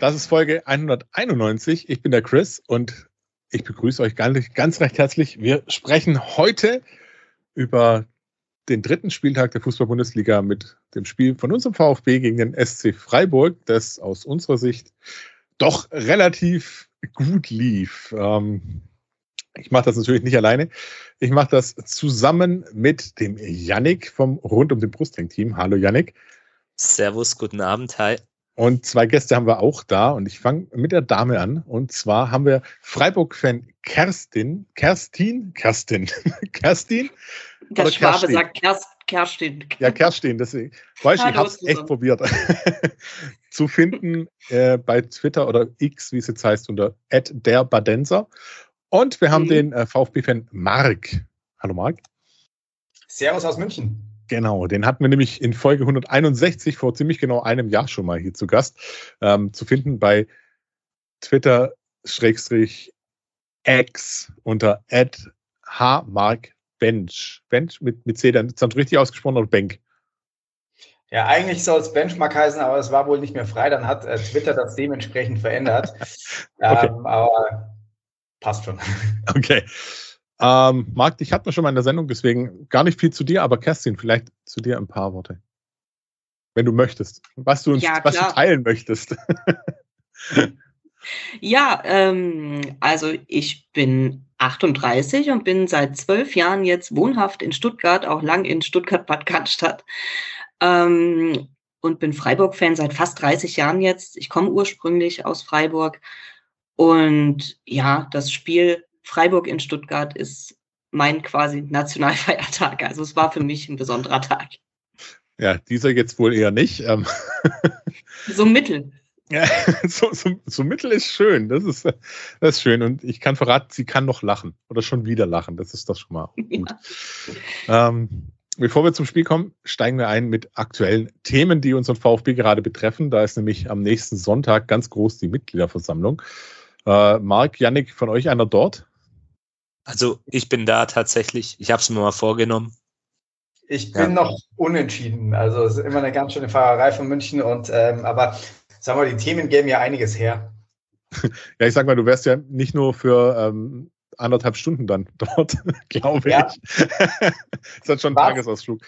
Das ist Folge 191. Ich bin der Chris und ich begrüße euch ganz, recht herzlich. Wir sprechen heute über den dritten Spieltag der Fußball-Bundesliga mit dem Spiel von unserem VfB gegen den SC Freiburg, das aus unserer Sicht doch relativ gut lief. Ähm, ich mache das natürlich nicht alleine. Ich mache das zusammen mit dem Yannick vom Rund um den Brustring-Team. Hallo Yannick. Servus, guten Abend, hi. Und zwei Gäste haben wir auch da und ich fange mit der Dame an. Und zwar haben wir Freiburg-Fan Kerstin, Kerstin, Kerstin, Kerstin. Der Schwabe Kerstin? sagt Kerst, Kerstin. Ja, Kerstin, deswegen. Weißt ich habe es echt probiert. zu finden äh, bei Twitter oder X, wie es jetzt heißt, unter @derbadenser. Und wir haben mhm. den äh, VfB-Fan Marc. Hallo Marc. Servus aus München. Genau, den hatten wir nämlich in Folge 161 vor ziemlich genau einem Jahr schon mal hier zu Gast. Ähm, zu finden bei Twitter Schrägstrich X unter hmarkbench. Bench mit, mit C, dann ist das richtig ausgesprochen oder Bank? Ja, eigentlich soll es Benchmark heißen, aber es war wohl nicht mehr frei. Dann hat äh, Twitter das dementsprechend verändert. okay. ähm, aber passt schon. Okay. Ähm, Marc, dich hatten wir schon mal in der Sendung, deswegen gar nicht viel zu dir, aber Kerstin, vielleicht zu dir ein paar Worte. Wenn du möchtest. Was du, uns, ja, was du teilen möchtest. ja, ähm, also ich bin 38 und bin seit zwölf Jahren jetzt wohnhaft in Stuttgart, auch lang in Stuttgart-Bad Cannstatt. Ähm, und bin Freiburg-Fan seit fast 30 Jahren jetzt. Ich komme ursprünglich aus Freiburg und ja, das Spiel Freiburg in Stuttgart ist mein quasi Nationalfeiertag. Also es war für mich ein besonderer Tag. Ja, dieser jetzt wohl eher nicht. Ähm. So mittel. Ja, so, so, so, mittel ist schön. Das ist, das ist schön. Und ich kann verraten, sie kann noch lachen. Oder schon wieder lachen. Das ist doch schon mal gut. Ja. Ähm, bevor wir zum Spiel kommen, steigen wir ein mit aktuellen Themen, die unseren VfB gerade betreffen. Da ist nämlich am nächsten Sonntag ganz groß die Mitgliederversammlung. Äh, Marc, Yannick, von euch einer dort? Also ich bin da tatsächlich, ich habe es mir mal vorgenommen. Ich bin ja. noch unentschieden. Also es ist immer eine ganz schöne Fahrerei von München und ähm, aber sagen wir, die Themen geben ja einiges her. ja, ich sag mal, du wärst ja nicht nur für ähm, anderthalb Stunden dann dort, glaube ja. ich. das hat schon einen Tagesausflug.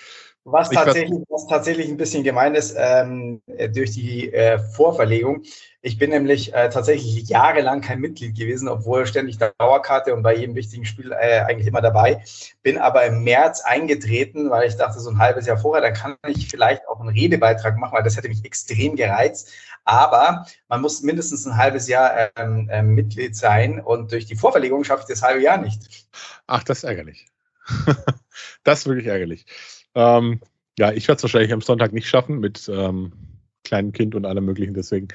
Was tatsächlich, was tatsächlich ein bisschen gemein ist ähm, durch die äh, Vorverlegung. Ich bin nämlich äh, tatsächlich jahrelang kein Mitglied gewesen, obwohl ständig Dauerkarte und bei jedem wichtigen Spiel äh, eigentlich immer dabei. Bin aber im März eingetreten, weil ich dachte, so ein halbes Jahr vorher, dann kann ich vielleicht auch einen Redebeitrag machen, weil das hätte mich extrem gereizt. Aber man muss mindestens ein halbes Jahr ähm, äh, Mitglied sein und durch die Vorverlegung schaffe ich das halbe Jahr nicht. Ach, das ist ärgerlich. das ist wirklich ärgerlich. Ähm, ja, ich werde es wahrscheinlich am Sonntag nicht schaffen mit ähm, kleinem Kind und allem Möglichen. Deswegen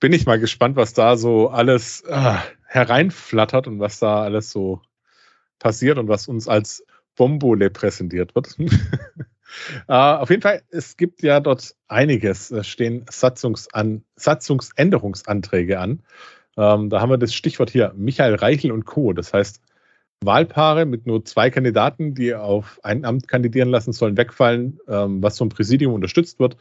bin ich mal gespannt, was da so alles äh, hereinflattert und was da alles so passiert und was uns als Bombole präsentiert wird. äh, auf jeden Fall, es gibt ja dort einiges. Es stehen Satzungsan Satzungsänderungsanträge an. Ähm, da haben wir das Stichwort hier Michael Reichel und Co. Das heißt, Wahlpaare mit nur zwei Kandidaten, die auf ein Amt kandidieren lassen, sollen wegfallen, ähm, was vom Präsidium unterstützt wird.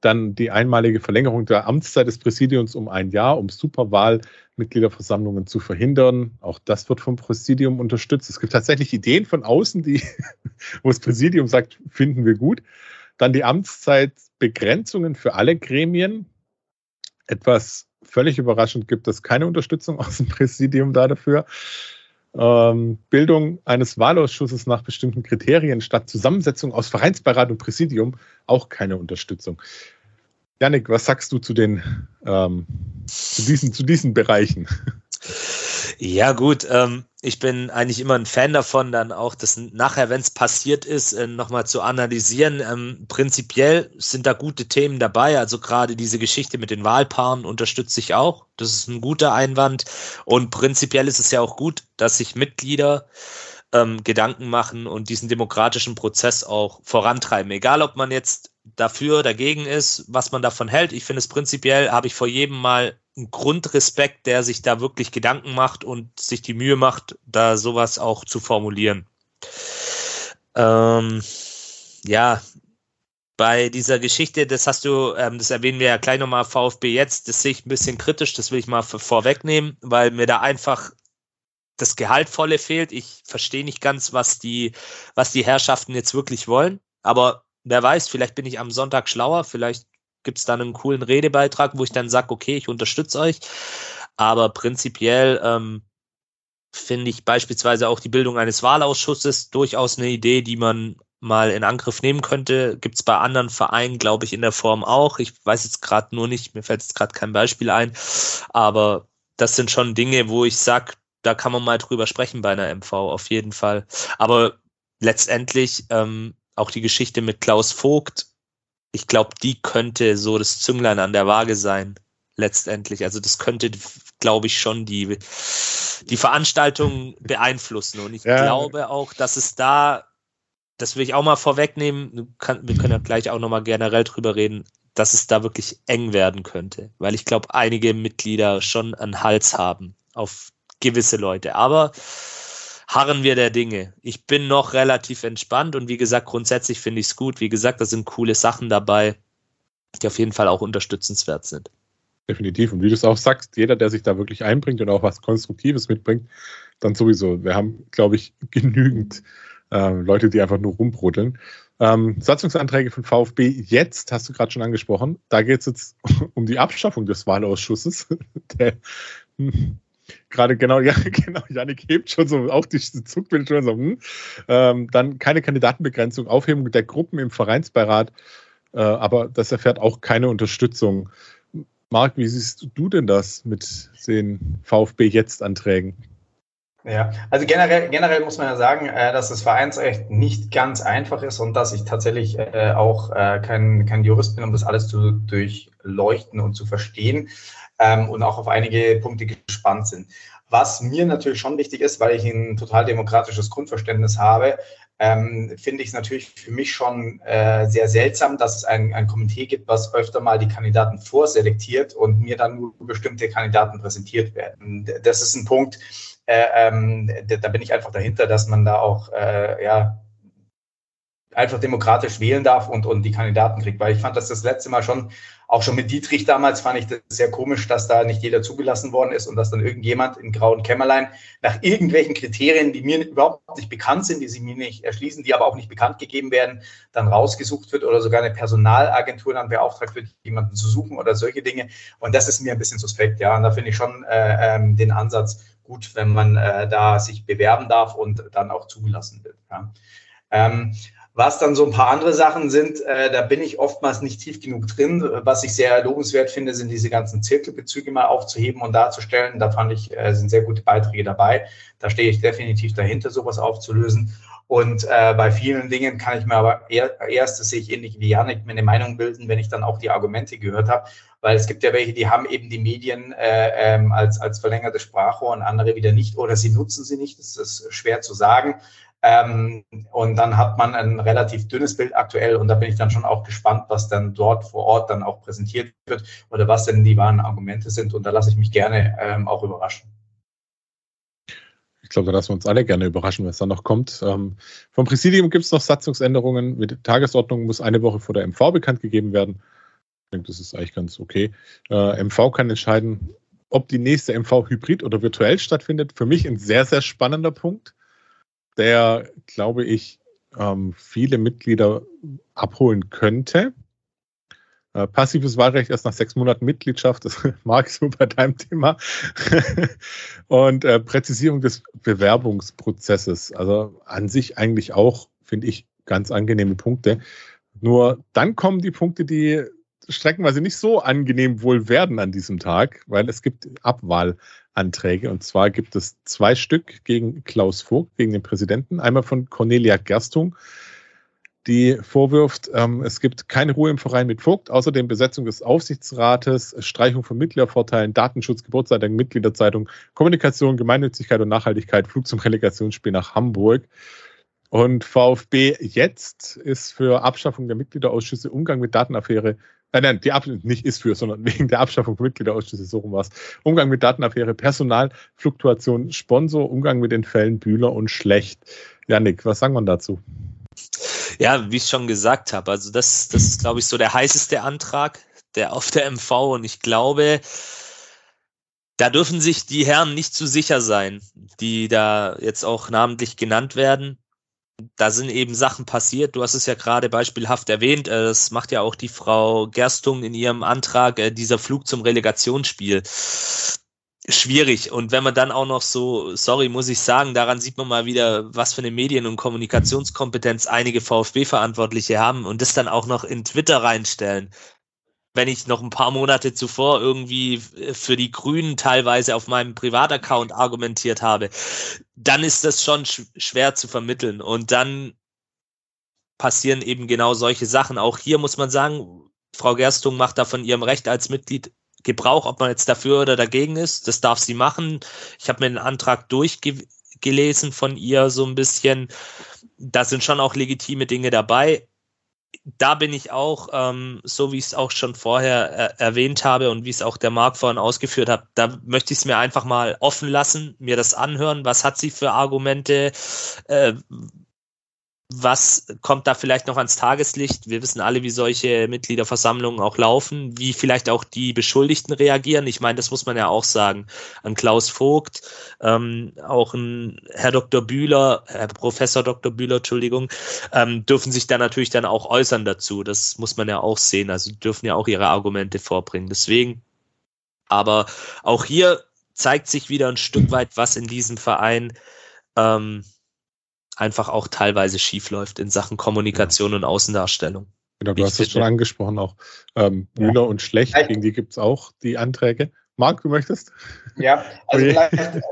Dann die einmalige Verlängerung der Amtszeit des Präsidiums um ein Jahr, um Superwahlmitgliederversammlungen zu verhindern. Auch das wird vom Präsidium unterstützt. Es gibt tatsächlich Ideen von außen, die, wo das Präsidium sagt, finden wir gut. Dann die Amtszeitbegrenzungen für alle Gremien. Etwas völlig überraschend gibt es keine Unterstützung aus dem Präsidium da dafür ähm, Bildung eines Wahlausschusses nach bestimmten Kriterien statt Zusammensetzung aus Vereinsbeirat und Präsidium auch keine Unterstützung. Janik, was sagst du zu den ähm, zu diesen, zu diesen Bereichen? Ja, gut. Ähm, ich bin eigentlich immer ein Fan davon, dann auch das nachher, wenn es passiert ist, äh, nochmal zu analysieren. Ähm, prinzipiell sind da gute Themen dabei. Also gerade diese Geschichte mit den Wahlpaaren unterstütze ich auch. Das ist ein guter Einwand. Und prinzipiell ist es ja auch gut, dass sich Mitglieder ähm, Gedanken machen und diesen demokratischen Prozess auch vorantreiben. Egal, ob man jetzt dafür, dagegen ist, was man davon hält. Ich finde es prinzipiell, habe ich vor jedem Mal einen Grundrespekt, der sich da wirklich Gedanken macht und sich die Mühe macht, da sowas auch zu formulieren. Ähm, ja, bei dieser Geschichte, das hast du, ähm, das erwähnen wir ja gleich nochmal VfB jetzt, das sehe ich ein bisschen kritisch, das will ich mal vorwegnehmen, weil mir da einfach das Gehaltvolle fehlt. Ich verstehe nicht ganz, was die, was die Herrschaften jetzt wirklich wollen. Aber wer weiß, vielleicht bin ich am Sonntag schlauer, vielleicht gibt es dann einen coolen Redebeitrag, wo ich dann sage, okay, ich unterstütze euch. Aber prinzipiell ähm, finde ich beispielsweise auch die Bildung eines Wahlausschusses durchaus eine Idee, die man mal in Angriff nehmen könnte. Gibt es bei anderen Vereinen, glaube ich, in der Form auch. Ich weiß jetzt gerade nur nicht, mir fällt jetzt gerade kein Beispiel ein. Aber das sind schon Dinge, wo ich sage, da kann man mal drüber sprechen bei einer MV, auf jeden Fall. Aber letztendlich ähm, auch die Geschichte mit Klaus Vogt, ich glaube, die könnte so das Zünglein an der Waage sein, letztendlich. Also das könnte, glaube ich, schon die, die Veranstaltung beeinflussen. Und ich ja. glaube auch, dass es da, das will ich auch mal vorwegnehmen, kann, wir können ja gleich auch nochmal generell drüber reden, dass es da wirklich eng werden könnte. Weil ich glaube, einige Mitglieder schon einen Hals haben auf gewisse Leute. Aber harren wir der Dinge. Ich bin noch relativ entspannt und wie gesagt, grundsätzlich finde ich es gut. Wie gesagt, da sind coole Sachen dabei, die auf jeden Fall auch unterstützenswert sind. Definitiv. Und wie du es auch sagst, jeder, der sich da wirklich einbringt und auch was Konstruktives mitbringt, dann sowieso. Wir haben, glaube ich, genügend äh, Leute, die einfach nur rumbrodeln. Ähm, Satzungsanträge von VfB jetzt, hast du gerade schon angesprochen, da geht es jetzt um die Abschaffung des Wahlausschusses. Der, hm, gerade genau, ja, genau, Janik hebt schon so auch die Zugbild schon so, hm. ähm, dann keine Kandidatenbegrenzung, Aufhebung der Gruppen im Vereinsbeirat, äh, aber das erfährt auch keine Unterstützung. Marc, wie siehst du denn das mit den VfB jetzt Anträgen? Ja, also generell, generell muss man ja sagen, äh, dass das Vereinsrecht nicht ganz einfach ist und dass ich tatsächlich äh, auch äh, kein, kein Jurist bin, um das alles zu durchleuchten und zu verstehen ähm, und auch auf einige Punkte gespannt sind. Was mir natürlich schon wichtig ist, weil ich ein total demokratisches Grundverständnis habe, ähm, finde ich es natürlich für mich schon äh, sehr seltsam, dass es ein, ein Komitee gibt, was öfter mal die Kandidaten vorselektiert und mir dann nur bestimmte Kandidaten präsentiert werden. Das ist ein Punkt, äh, ähm, da bin ich einfach dahinter, dass man da auch äh, ja, einfach demokratisch wählen darf und, und die Kandidaten kriegt. Weil ich fand das das letzte Mal schon, auch schon mit Dietrich damals, fand ich das sehr komisch, dass da nicht jeder zugelassen worden ist und dass dann irgendjemand in grauen Kämmerlein nach irgendwelchen Kriterien, die mir überhaupt nicht bekannt sind, die sich mir nicht erschließen, die aber auch nicht bekannt gegeben werden, dann rausgesucht wird oder sogar eine Personalagentur dann beauftragt wird, jemanden zu suchen oder solche Dinge. Und das ist mir ein bisschen suspekt, ja. Und da finde ich schon äh, ähm, den Ansatz gut, wenn man äh, da sich bewerben darf und dann auch zugelassen wird. Ja. Ähm, was dann so ein paar andere Sachen sind, äh, da bin ich oftmals nicht tief genug drin. Was ich sehr lobenswert finde, sind diese ganzen Zirkelbezüge mal aufzuheben und darzustellen. Da fand ich, äh, sind sehr gute Beiträge dabei. Da stehe ich definitiv dahinter, sowas aufzulösen. Und äh, bei vielen Dingen kann ich mir aber eher, erst, das sehe ich ähnlich wie Janik, mir eine Meinung bilden, wenn ich dann auch die Argumente gehört habe. Weil es gibt ja welche, die haben eben die Medien äh, ähm, als, als verlängerte Sprachrohr und andere wieder nicht oder sie nutzen sie nicht. Das ist schwer zu sagen. Ähm, und dann hat man ein relativ dünnes Bild aktuell und da bin ich dann schon auch gespannt, was dann dort vor Ort dann auch präsentiert wird oder was denn die wahren Argumente sind. Und da lasse ich mich gerne ähm, auch überraschen. Ich glaube, da lassen wir uns alle gerne überraschen, was da noch kommt. Ähm, vom Präsidium gibt es noch Satzungsänderungen. Mit Tagesordnung muss eine Woche vor der MV bekannt gegeben werden. Ich denke, das ist eigentlich ganz okay. Äh, MV kann entscheiden, ob die nächste MV hybrid oder virtuell stattfindet. Für mich ein sehr, sehr spannender Punkt der, glaube ich, ähm, viele Mitglieder abholen könnte. Äh, passives Wahlrecht erst nach sechs Monaten Mitgliedschaft, das mag so bei deinem Thema. Und äh, Präzisierung des Bewerbungsprozesses. Also an sich eigentlich auch, finde ich, ganz angenehme Punkte. Nur dann kommen die Punkte, die streckenweise nicht so angenehm wohl werden an diesem Tag, weil es gibt Abwahl. Anträge. Und zwar gibt es zwei Stück gegen Klaus Vogt, gegen den Präsidenten. Einmal von Cornelia Gerstung, die vorwirft, ähm, es gibt keine Ruhe im Verein mit Vogt, außerdem Besetzung des Aufsichtsrates, Streichung von Mitgliedervorteilen, Datenschutz, Geburtszeitung, Mitgliederzeitung, Kommunikation, Gemeinnützigkeit und Nachhaltigkeit, Flug zum Relegationsspiel nach Hamburg. Und VfB jetzt ist für Abschaffung der Mitgliederausschüsse, Umgang mit Datenaffäre, äh, nein, die Ab nicht ist für, sondern wegen der Abschaffung von Mitgliederausschüsse, so rum was. Umgang mit Datenaffäre, Personalfluktuation, Sponsor, Umgang mit den Fällen Bühler und Schlecht. Janik, was sagen wir dazu? Ja, wie ich schon gesagt habe, also das, das ist, glaube ich, so der heißeste Antrag, der auf der MV und ich glaube, da dürfen sich die Herren nicht zu sicher sein, die da jetzt auch namentlich genannt werden. Da sind eben Sachen passiert. Du hast es ja gerade beispielhaft erwähnt. Äh, das macht ja auch die Frau Gerstung in ihrem Antrag, äh, dieser Flug zum Relegationsspiel schwierig. Und wenn man dann auch noch so, sorry, muss ich sagen, daran sieht man mal wieder, was für eine Medien- und Kommunikationskompetenz einige VfB-Verantwortliche haben und das dann auch noch in Twitter reinstellen. Wenn ich noch ein paar Monate zuvor irgendwie für die Grünen teilweise auf meinem Privataccount argumentiert habe, dann ist das schon schwer zu vermitteln. Und dann passieren eben genau solche Sachen. Auch hier muss man sagen, Frau Gerstung macht da von ihrem Recht als Mitglied Gebrauch, ob man jetzt dafür oder dagegen ist. Das darf sie machen. Ich habe mir den Antrag durchgelesen von ihr so ein bisschen. Da sind schon auch legitime Dinge dabei. Da bin ich auch, ähm, so wie ich es auch schon vorher er erwähnt habe und wie es auch der Marc vorhin ausgeführt hat, da möchte ich es mir einfach mal offen lassen, mir das anhören. Was hat sie für Argumente? Äh, was kommt da vielleicht noch ans Tageslicht? Wir wissen alle, wie solche Mitgliederversammlungen auch laufen, wie vielleicht auch die Beschuldigten reagieren. Ich meine, das muss man ja auch sagen. An Klaus Vogt, ähm, auch ein Herr Dr. Bühler, Herr Professor Dr. Bühler, Entschuldigung, ähm, dürfen sich da natürlich dann auch äußern dazu. Das muss man ja auch sehen. Also dürfen ja auch ihre Argumente vorbringen. Deswegen, aber auch hier zeigt sich wieder ein Stück weit, was in diesem Verein ähm, einfach auch teilweise schief läuft in Sachen Kommunikation ja. und Außendarstellung. Genau, du hast es schon angesprochen auch. Ähm, Müller ja. und Schlecht, gegen die gibt es auch die Anträge. Marc, du möchtest? Ja, also vielleicht,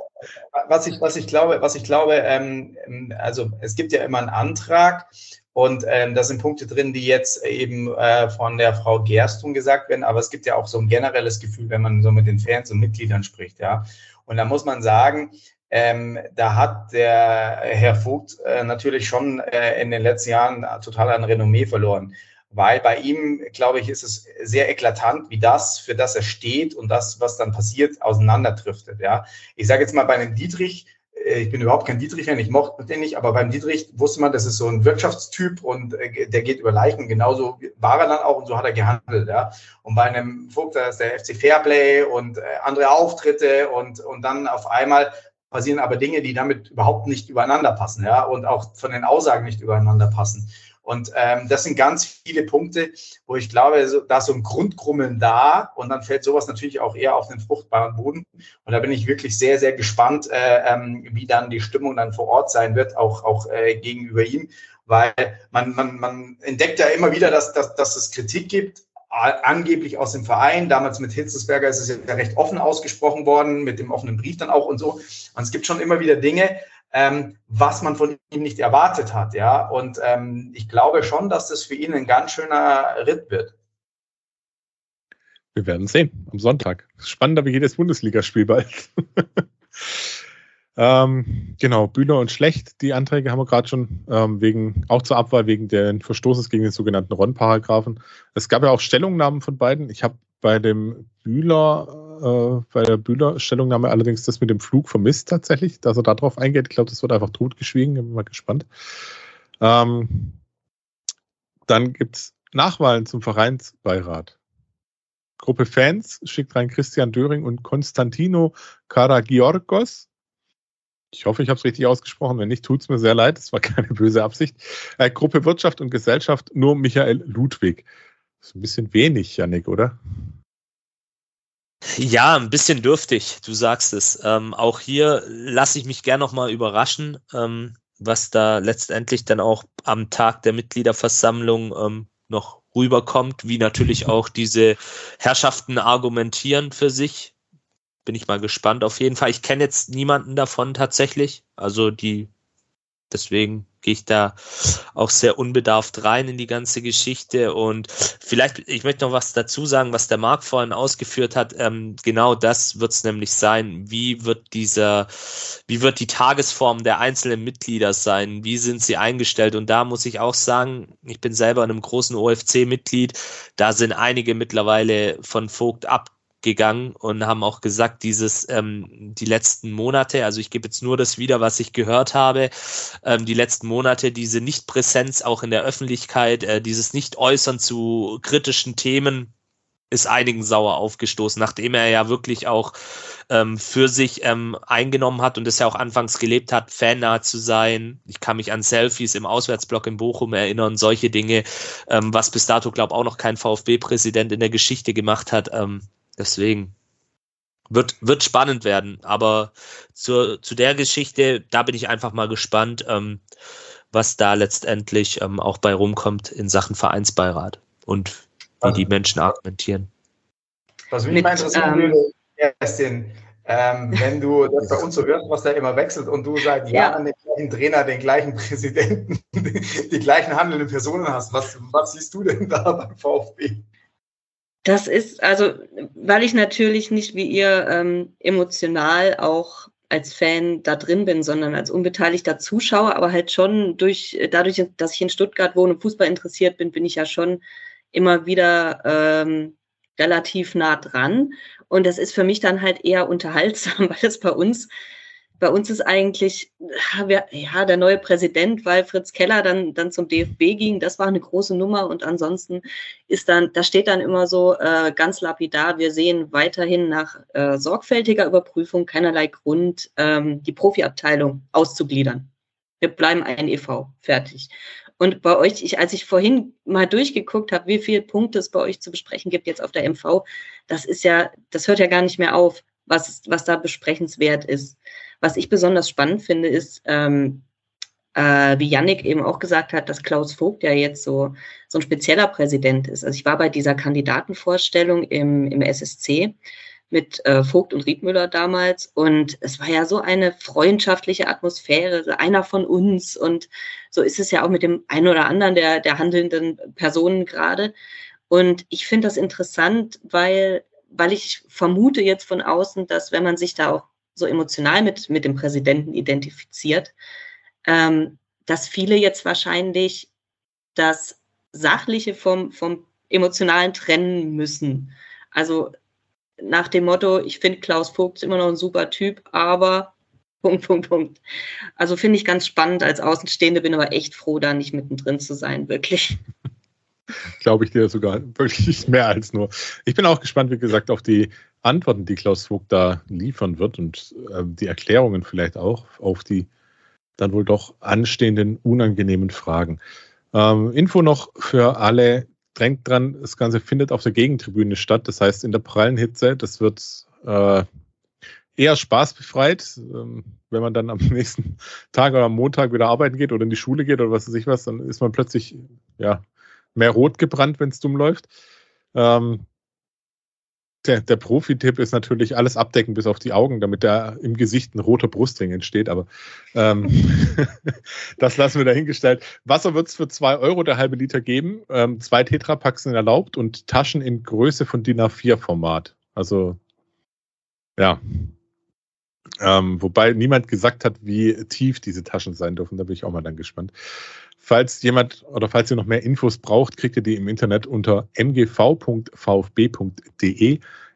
was ich, was ich glaube, was ich glaube, ähm, also es gibt ja immer einen Antrag und ähm, da sind Punkte drin, die jetzt eben äh, von der Frau Gerstung gesagt werden, aber es gibt ja auch so ein generelles Gefühl, wenn man so mit den Fans und Mitgliedern spricht, ja. Und da muss man sagen, ähm, da hat der Herr Vogt äh, natürlich schon äh, in den letzten Jahren total an Renommee verloren. Weil bei ihm, glaube ich, ist es sehr eklatant, wie das, für das er steht und das, was dann passiert, auseinanderdriftet. Ja, ich sage jetzt mal bei einem Dietrich, äh, ich bin überhaupt kein Dietrich-Fan, ich mochte den nicht, aber beim Dietrich wusste man, das ist so ein Wirtschaftstyp und äh, der geht über Leichen. Genauso war er dann auch und so hat er gehandelt. Ja. Und bei einem Vogt, da ist der FC Fairplay und äh, andere Auftritte und, und dann auf einmal passieren aber Dinge, die damit überhaupt nicht übereinander passen, ja, und auch von den Aussagen nicht übereinander passen. Und ähm, das sind ganz viele Punkte, wo ich glaube, so, da ist so ein Grundkrummeln da und dann fällt sowas natürlich auch eher auf den fruchtbaren Boden. Und da bin ich wirklich sehr, sehr gespannt, äh, ähm, wie dann die Stimmung dann vor Ort sein wird, auch, auch äh, gegenüber ihm, weil man, man, man entdeckt ja immer wieder, dass, dass, dass es Kritik gibt, angeblich aus dem Verein. Damals mit Hitzelsberger ist es ja recht offen ausgesprochen worden, mit dem offenen Brief dann auch und so. Und es gibt schon immer wieder Dinge, ähm, was man von ihm nicht erwartet hat, ja. Und ähm, ich glaube schon, dass das für ihn ein ganz schöner Ritt wird. Wir werden sehen am Sonntag. Spannender wie jedes Bundesligaspiel bald. Ähm, genau, Bühler und Schlecht, die Anträge haben wir gerade schon ähm, wegen, auch zur Abwahl wegen den Verstoßes gegen den sogenannten Ron-Paragraphen. Es gab ja auch Stellungnahmen von beiden. Ich habe bei dem Bühler, äh, bei der Bühler-Stellungnahme allerdings das mit dem Flug vermisst tatsächlich, dass er darauf eingeht. Ich glaube, das wird einfach totgeschwiegen. Bin mal gespannt. Ähm, dann gibt's Nachwahlen zum Vereinsbeirat. Gruppe Fans schickt rein Christian Döring und Konstantino Karagiorgos ich hoffe, ich habe es richtig ausgesprochen. Wenn nicht, tut es mir sehr leid. Das war keine böse Absicht. Äh, Gruppe Wirtschaft und Gesellschaft, nur Michael Ludwig. Das ist ein bisschen wenig, Janik, oder? Ja, ein bisschen dürftig, du sagst es. Ähm, auch hier lasse ich mich gern nochmal überraschen, ähm, was da letztendlich dann auch am Tag der Mitgliederversammlung ähm, noch rüberkommt, wie natürlich auch diese Herrschaften argumentieren für sich bin ich mal gespannt. Auf jeden Fall, ich kenne jetzt niemanden davon tatsächlich. Also die, deswegen gehe ich da auch sehr unbedarft rein in die ganze Geschichte. Und vielleicht, ich möchte noch was dazu sagen, was der Marc vorhin ausgeführt hat. Ähm, genau das wird es nämlich sein. Wie wird dieser, wie wird die Tagesform der einzelnen Mitglieder sein? Wie sind sie eingestellt? Und da muss ich auch sagen, ich bin selber in einem großen OFC-Mitglied. Da sind einige mittlerweile von Vogt ab gegangen und haben auch gesagt, dieses ähm, die letzten Monate, also ich gebe jetzt nur das wieder, was ich gehört habe, ähm, die letzten Monate, diese Nichtpräsenz auch in der Öffentlichkeit, äh, dieses Nicht-Äußern zu kritischen Themen ist einigen sauer aufgestoßen, nachdem er ja wirklich auch ähm, für sich ähm, eingenommen hat und es ja auch anfangs gelebt hat, fannah zu sein. Ich kann mich an Selfies im Auswärtsblock in Bochum erinnern, solche Dinge, ähm, was bis dato, glaube auch noch kein VfB-Präsident in der Geschichte gemacht hat. Ähm, Deswegen wird, wird spannend werden. Aber zur, zu der Geschichte, da bin ich einfach mal gespannt, ähm, was da letztendlich ähm, auch bei rumkommt in Sachen Vereinsbeirat und wie also, die Menschen argumentieren. Was mich mal interessieren ähm, würde, ist den, ähm, wenn du das bei uns so hörst, was da immer wechselt und du seit Jahren ja. den gleichen Trainer, den gleichen Präsidenten, die gleichen handelnden Personen hast, was, was siehst du denn da beim VfB? Das ist, also, weil ich natürlich nicht wie ihr ähm, emotional auch als Fan da drin bin, sondern als unbeteiligter Zuschauer, aber halt schon durch, dadurch, dass ich in Stuttgart wohne und Fußball interessiert bin, bin ich ja schon immer wieder ähm, relativ nah dran. Und das ist für mich dann halt eher unterhaltsam, weil es bei uns bei uns ist eigentlich, ja, der neue Präsident, weil Fritz Keller dann, dann zum DFB ging, das war eine große Nummer und ansonsten ist dann, da steht dann immer so äh, ganz lapidar, wir sehen weiterhin nach äh, sorgfältiger Überprüfung keinerlei Grund, ähm, die Profiabteilung auszugliedern. Wir bleiben ein EV, fertig. Und bei euch, ich, als ich vorhin mal durchgeguckt habe, wie viele Punkte es bei euch zu besprechen gibt jetzt auf der MV, das ist ja, das hört ja gar nicht mehr auf, was, was da besprechenswert ist. Was ich besonders spannend finde, ist, ähm, äh, wie Yannick eben auch gesagt hat, dass Klaus Vogt ja jetzt so, so ein spezieller Präsident ist. Also ich war bei dieser Kandidatenvorstellung im, im SSC mit äh, Vogt und Riedmüller damals und es war ja so eine freundschaftliche Atmosphäre, einer von uns und so ist es ja auch mit dem einen oder anderen der, der handelnden Personen gerade. Und ich finde das interessant, weil, weil ich vermute jetzt von außen, dass wenn man sich da auch so emotional mit, mit dem Präsidenten identifiziert, ähm, dass viele jetzt wahrscheinlich das Sachliche vom, vom Emotionalen trennen müssen. Also nach dem Motto, ich finde Klaus Vogt immer noch ein super Typ, aber Punkt, Punkt, Punkt. Also finde ich ganz spannend als Außenstehende, bin aber echt froh, da nicht mittendrin zu sein, wirklich. Glaube ich dir sogar wirklich mehr als nur. Ich bin auch gespannt, wie gesagt, auf die Antworten, die Klaus Vogt da liefern wird und äh, die Erklärungen vielleicht auch auf die dann wohl doch anstehenden unangenehmen Fragen. Ähm, Info noch für alle, drängt dran, das Ganze findet auf der Gegentribüne statt, das heißt in der prallen Hitze, das wird äh, eher spaßbefreit. Ähm, wenn man dann am nächsten Tag oder am Montag wieder arbeiten geht oder in die Schule geht oder was weiß ich was, dann ist man plötzlich ja, mehr rot gebrannt, wenn es dumm läuft. Ähm, der, der Profi-Tipp ist natürlich alles abdecken bis auf die Augen, damit da im Gesicht ein roter Brustring entsteht. Aber ähm, das lassen wir dahingestellt. Wasser wird es für zwei Euro der halbe Liter geben. Ähm, zwei Tetrapacks sind erlaubt und Taschen in Größe von DIN A4-Format. Also ja. Ähm, wobei niemand gesagt hat, wie tief diese Taschen sein dürfen. Da bin ich auch mal dann gespannt. Falls jemand oder falls ihr noch mehr Infos braucht, kriegt ihr die im Internet unter mgv.vfb.de.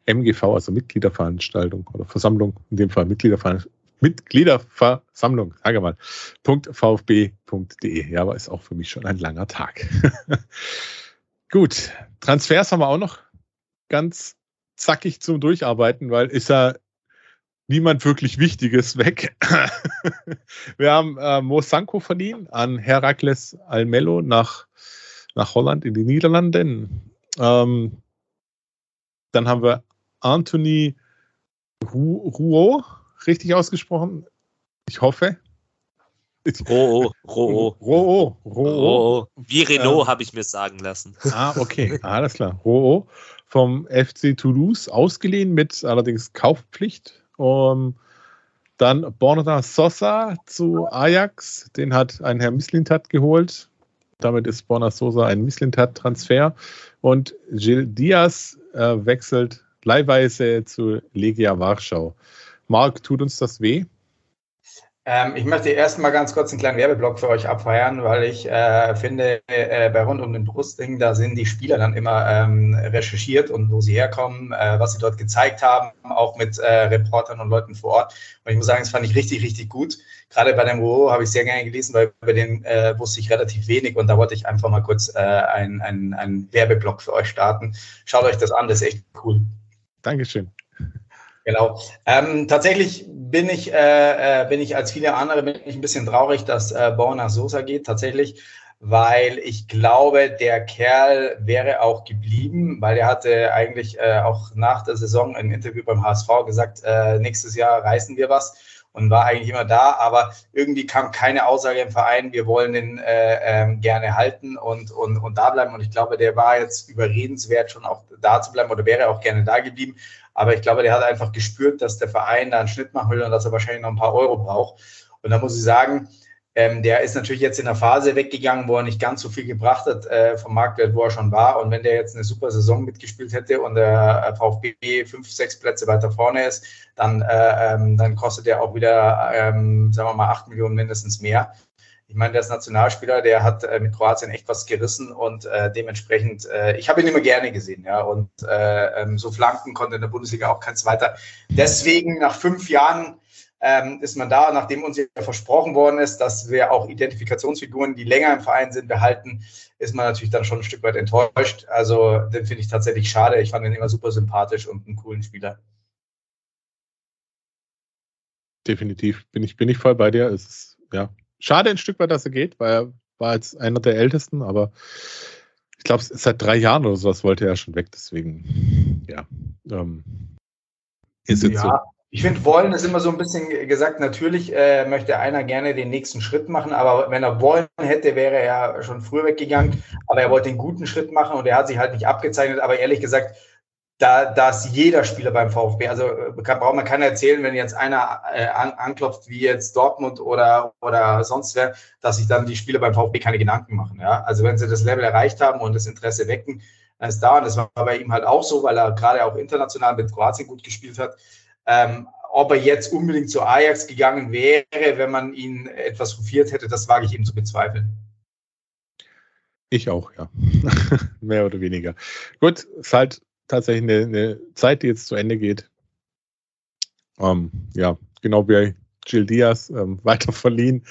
MGV, also Mitgliederveranstaltung oder Versammlung, in dem Fall Mitgliederveranstaltung. Mitgliederversammlung, sage mal, .vfb.de. Ja, aber ist auch für mich schon ein langer Tag. Gut, Transfers haben wir auch noch ganz zackig zum Durcharbeiten, weil ist ja niemand wirklich Wichtiges weg. wir haben äh, Mo Sanko verliehen an Herakles Almelo nach, nach Holland in die Niederlande. Ähm, dann haben wir Anthony Rouault, richtig ausgesprochen. Ich hoffe. Roh, Roh. Roh, Roh. Wie Renault ähm, habe ich mir sagen lassen. Ah, okay, alles klar. Roh vom FC Toulouse ausgeliehen mit allerdings Kaufpflicht. Um, dann Borna Sosa zu Ajax, den hat ein Herr Mislintat geholt. Damit ist Borna Sosa ein Mislintat-Transfer. Und Gil Diaz äh, wechselt leihweise zu Legia Warschau. Marc, tut uns das weh? Ähm, ich möchte erst mal ganz kurz einen kleinen Werbeblock für euch abfeiern, weil ich äh, finde, äh, bei Rund um den Brustring, da sind die Spieler dann immer ähm, recherchiert und wo sie herkommen, äh, was sie dort gezeigt haben, auch mit äh, Reportern und Leuten vor Ort. Und ich muss sagen, das fand ich richtig, richtig gut. Gerade bei dem WoW habe ich sehr gerne gelesen, weil über den äh, wusste ich relativ wenig und da wollte ich einfach mal kurz äh, einen ein Werbeblock für euch starten. Schaut euch das an, das ist echt cool. Dankeschön. Genau. Ähm, tatsächlich bin ich, äh, äh, bin ich als viele andere bin ich ein bisschen traurig, dass äh, Bauer nach Sosa geht, tatsächlich, weil ich glaube, der Kerl wäre auch geblieben, weil er hatte eigentlich äh, auch nach der Saison im Interview beim HSV gesagt, äh, nächstes Jahr reißen wir was und war eigentlich immer da, aber irgendwie kam keine Aussage im Verein, wir wollen den äh, ähm, gerne halten und, und, und da bleiben. Und ich glaube, der war jetzt überredenswert, schon auch da zu bleiben oder wäre auch gerne da geblieben. Aber ich glaube, der hat einfach gespürt, dass der Verein da einen Schnitt machen will und dass er wahrscheinlich noch ein paar Euro braucht. Und da muss ich sagen, ähm, der ist natürlich jetzt in der Phase weggegangen, wo er nicht ganz so viel gebracht hat äh, vom Marktwert, wo er schon war. Und wenn der jetzt eine super Saison mitgespielt hätte und der VfB fünf, sechs Plätze weiter vorne ist, dann, äh, ähm, dann kostet er auch wieder, ähm, sagen wir mal, acht Millionen mindestens mehr. Ich meine, der ist Nationalspieler, der hat äh, mit Kroatien echt was gerissen und äh, dementsprechend, äh, ich habe ihn immer gerne gesehen, ja. Und äh, ähm, so Flanken konnte in der Bundesliga auch keins weiter. Deswegen nach fünf Jahren ähm, ist man da, nachdem uns ja versprochen worden ist, dass wir auch Identifikationsfiguren, die länger im Verein sind, behalten, ist man natürlich dann schon ein Stück weit enttäuscht. Also den finde ich tatsächlich schade. Ich fand ihn immer super sympathisch und einen coolen Spieler. Definitiv bin ich, bin ich voll bei dir. Es ist, ja, schade ein Stück weit, dass er geht, weil er war jetzt einer der ältesten, aber ich glaube, seit drei Jahren oder sowas wollte er schon weg, deswegen, ja. Ähm, ist jetzt ja. so. Ich finde, wollen ist immer so ein bisschen gesagt, natürlich äh, möchte einer gerne den nächsten Schritt machen, aber wenn er wollen hätte, wäre er schon früher weggegangen. Aber er wollte den guten Schritt machen und er hat sich halt nicht abgezeichnet. Aber ehrlich gesagt, da, da ist jeder Spieler beim VfB. Also äh, braucht man keiner erzählen, wenn jetzt einer äh, an, anklopft, wie jetzt Dortmund oder, oder sonst wer, dass sich dann die Spieler beim VfB keine Gedanken machen. Ja? Also wenn sie das Level erreicht haben und das Interesse wecken, dann ist da. Und das war bei ihm halt auch so, weil er gerade auch international mit Kroatien gut gespielt hat. Ähm, ob er jetzt unbedingt zu Ajax gegangen wäre, wenn man ihn etwas hofiert hätte, das wage ich ihm zu bezweifeln. Ich auch, ja. Mehr oder weniger. Gut, ist halt tatsächlich eine, eine Zeit, die jetzt zu Ende geht. Ähm, ja, genau wie Jill Diaz ähm, weiter verliehen.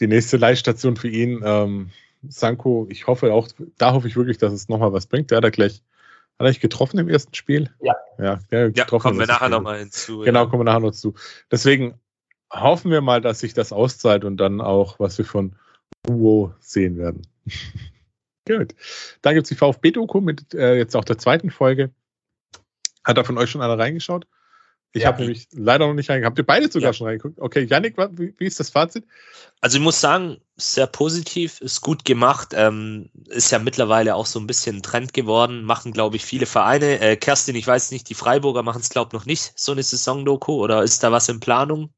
Die nächste Leihstation für ihn. Ähm, Sanko, ich hoffe auch, da hoffe ich wirklich, dass es nochmal was bringt. Der hat er gleich, hat er nicht getroffen im ersten Spiel? Ja. Ja, ja kommen wir nachher nochmal hinzu. Genau, ja. kommen wir nachher noch zu. Deswegen hoffen wir mal, dass sich das auszahlt und dann auch, was wir von Uo sehen werden. Gut. Dann gibt es die VfB-Doku mit äh, jetzt auch der zweiten Folge. Hat da von euch schon einer reingeschaut? Ich ja. habe nämlich leider noch nicht reingeguckt. Habt ihr beide sogar ja. schon reingeguckt? Okay, Yannick, wie, wie, ist das Fazit? Also ich muss sagen, sehr positiv, ist gut gemacht, ähm, ist ja mittlerweile auch so ein bisschen ein Trend geworden, machen, glaube ich, viele Vereine. Äh, Kerstin, ich weiß nicht, die Freiburger machen es, glaube ich, noch nicht, so eine Saison-Doku, oder ist da was in Planung?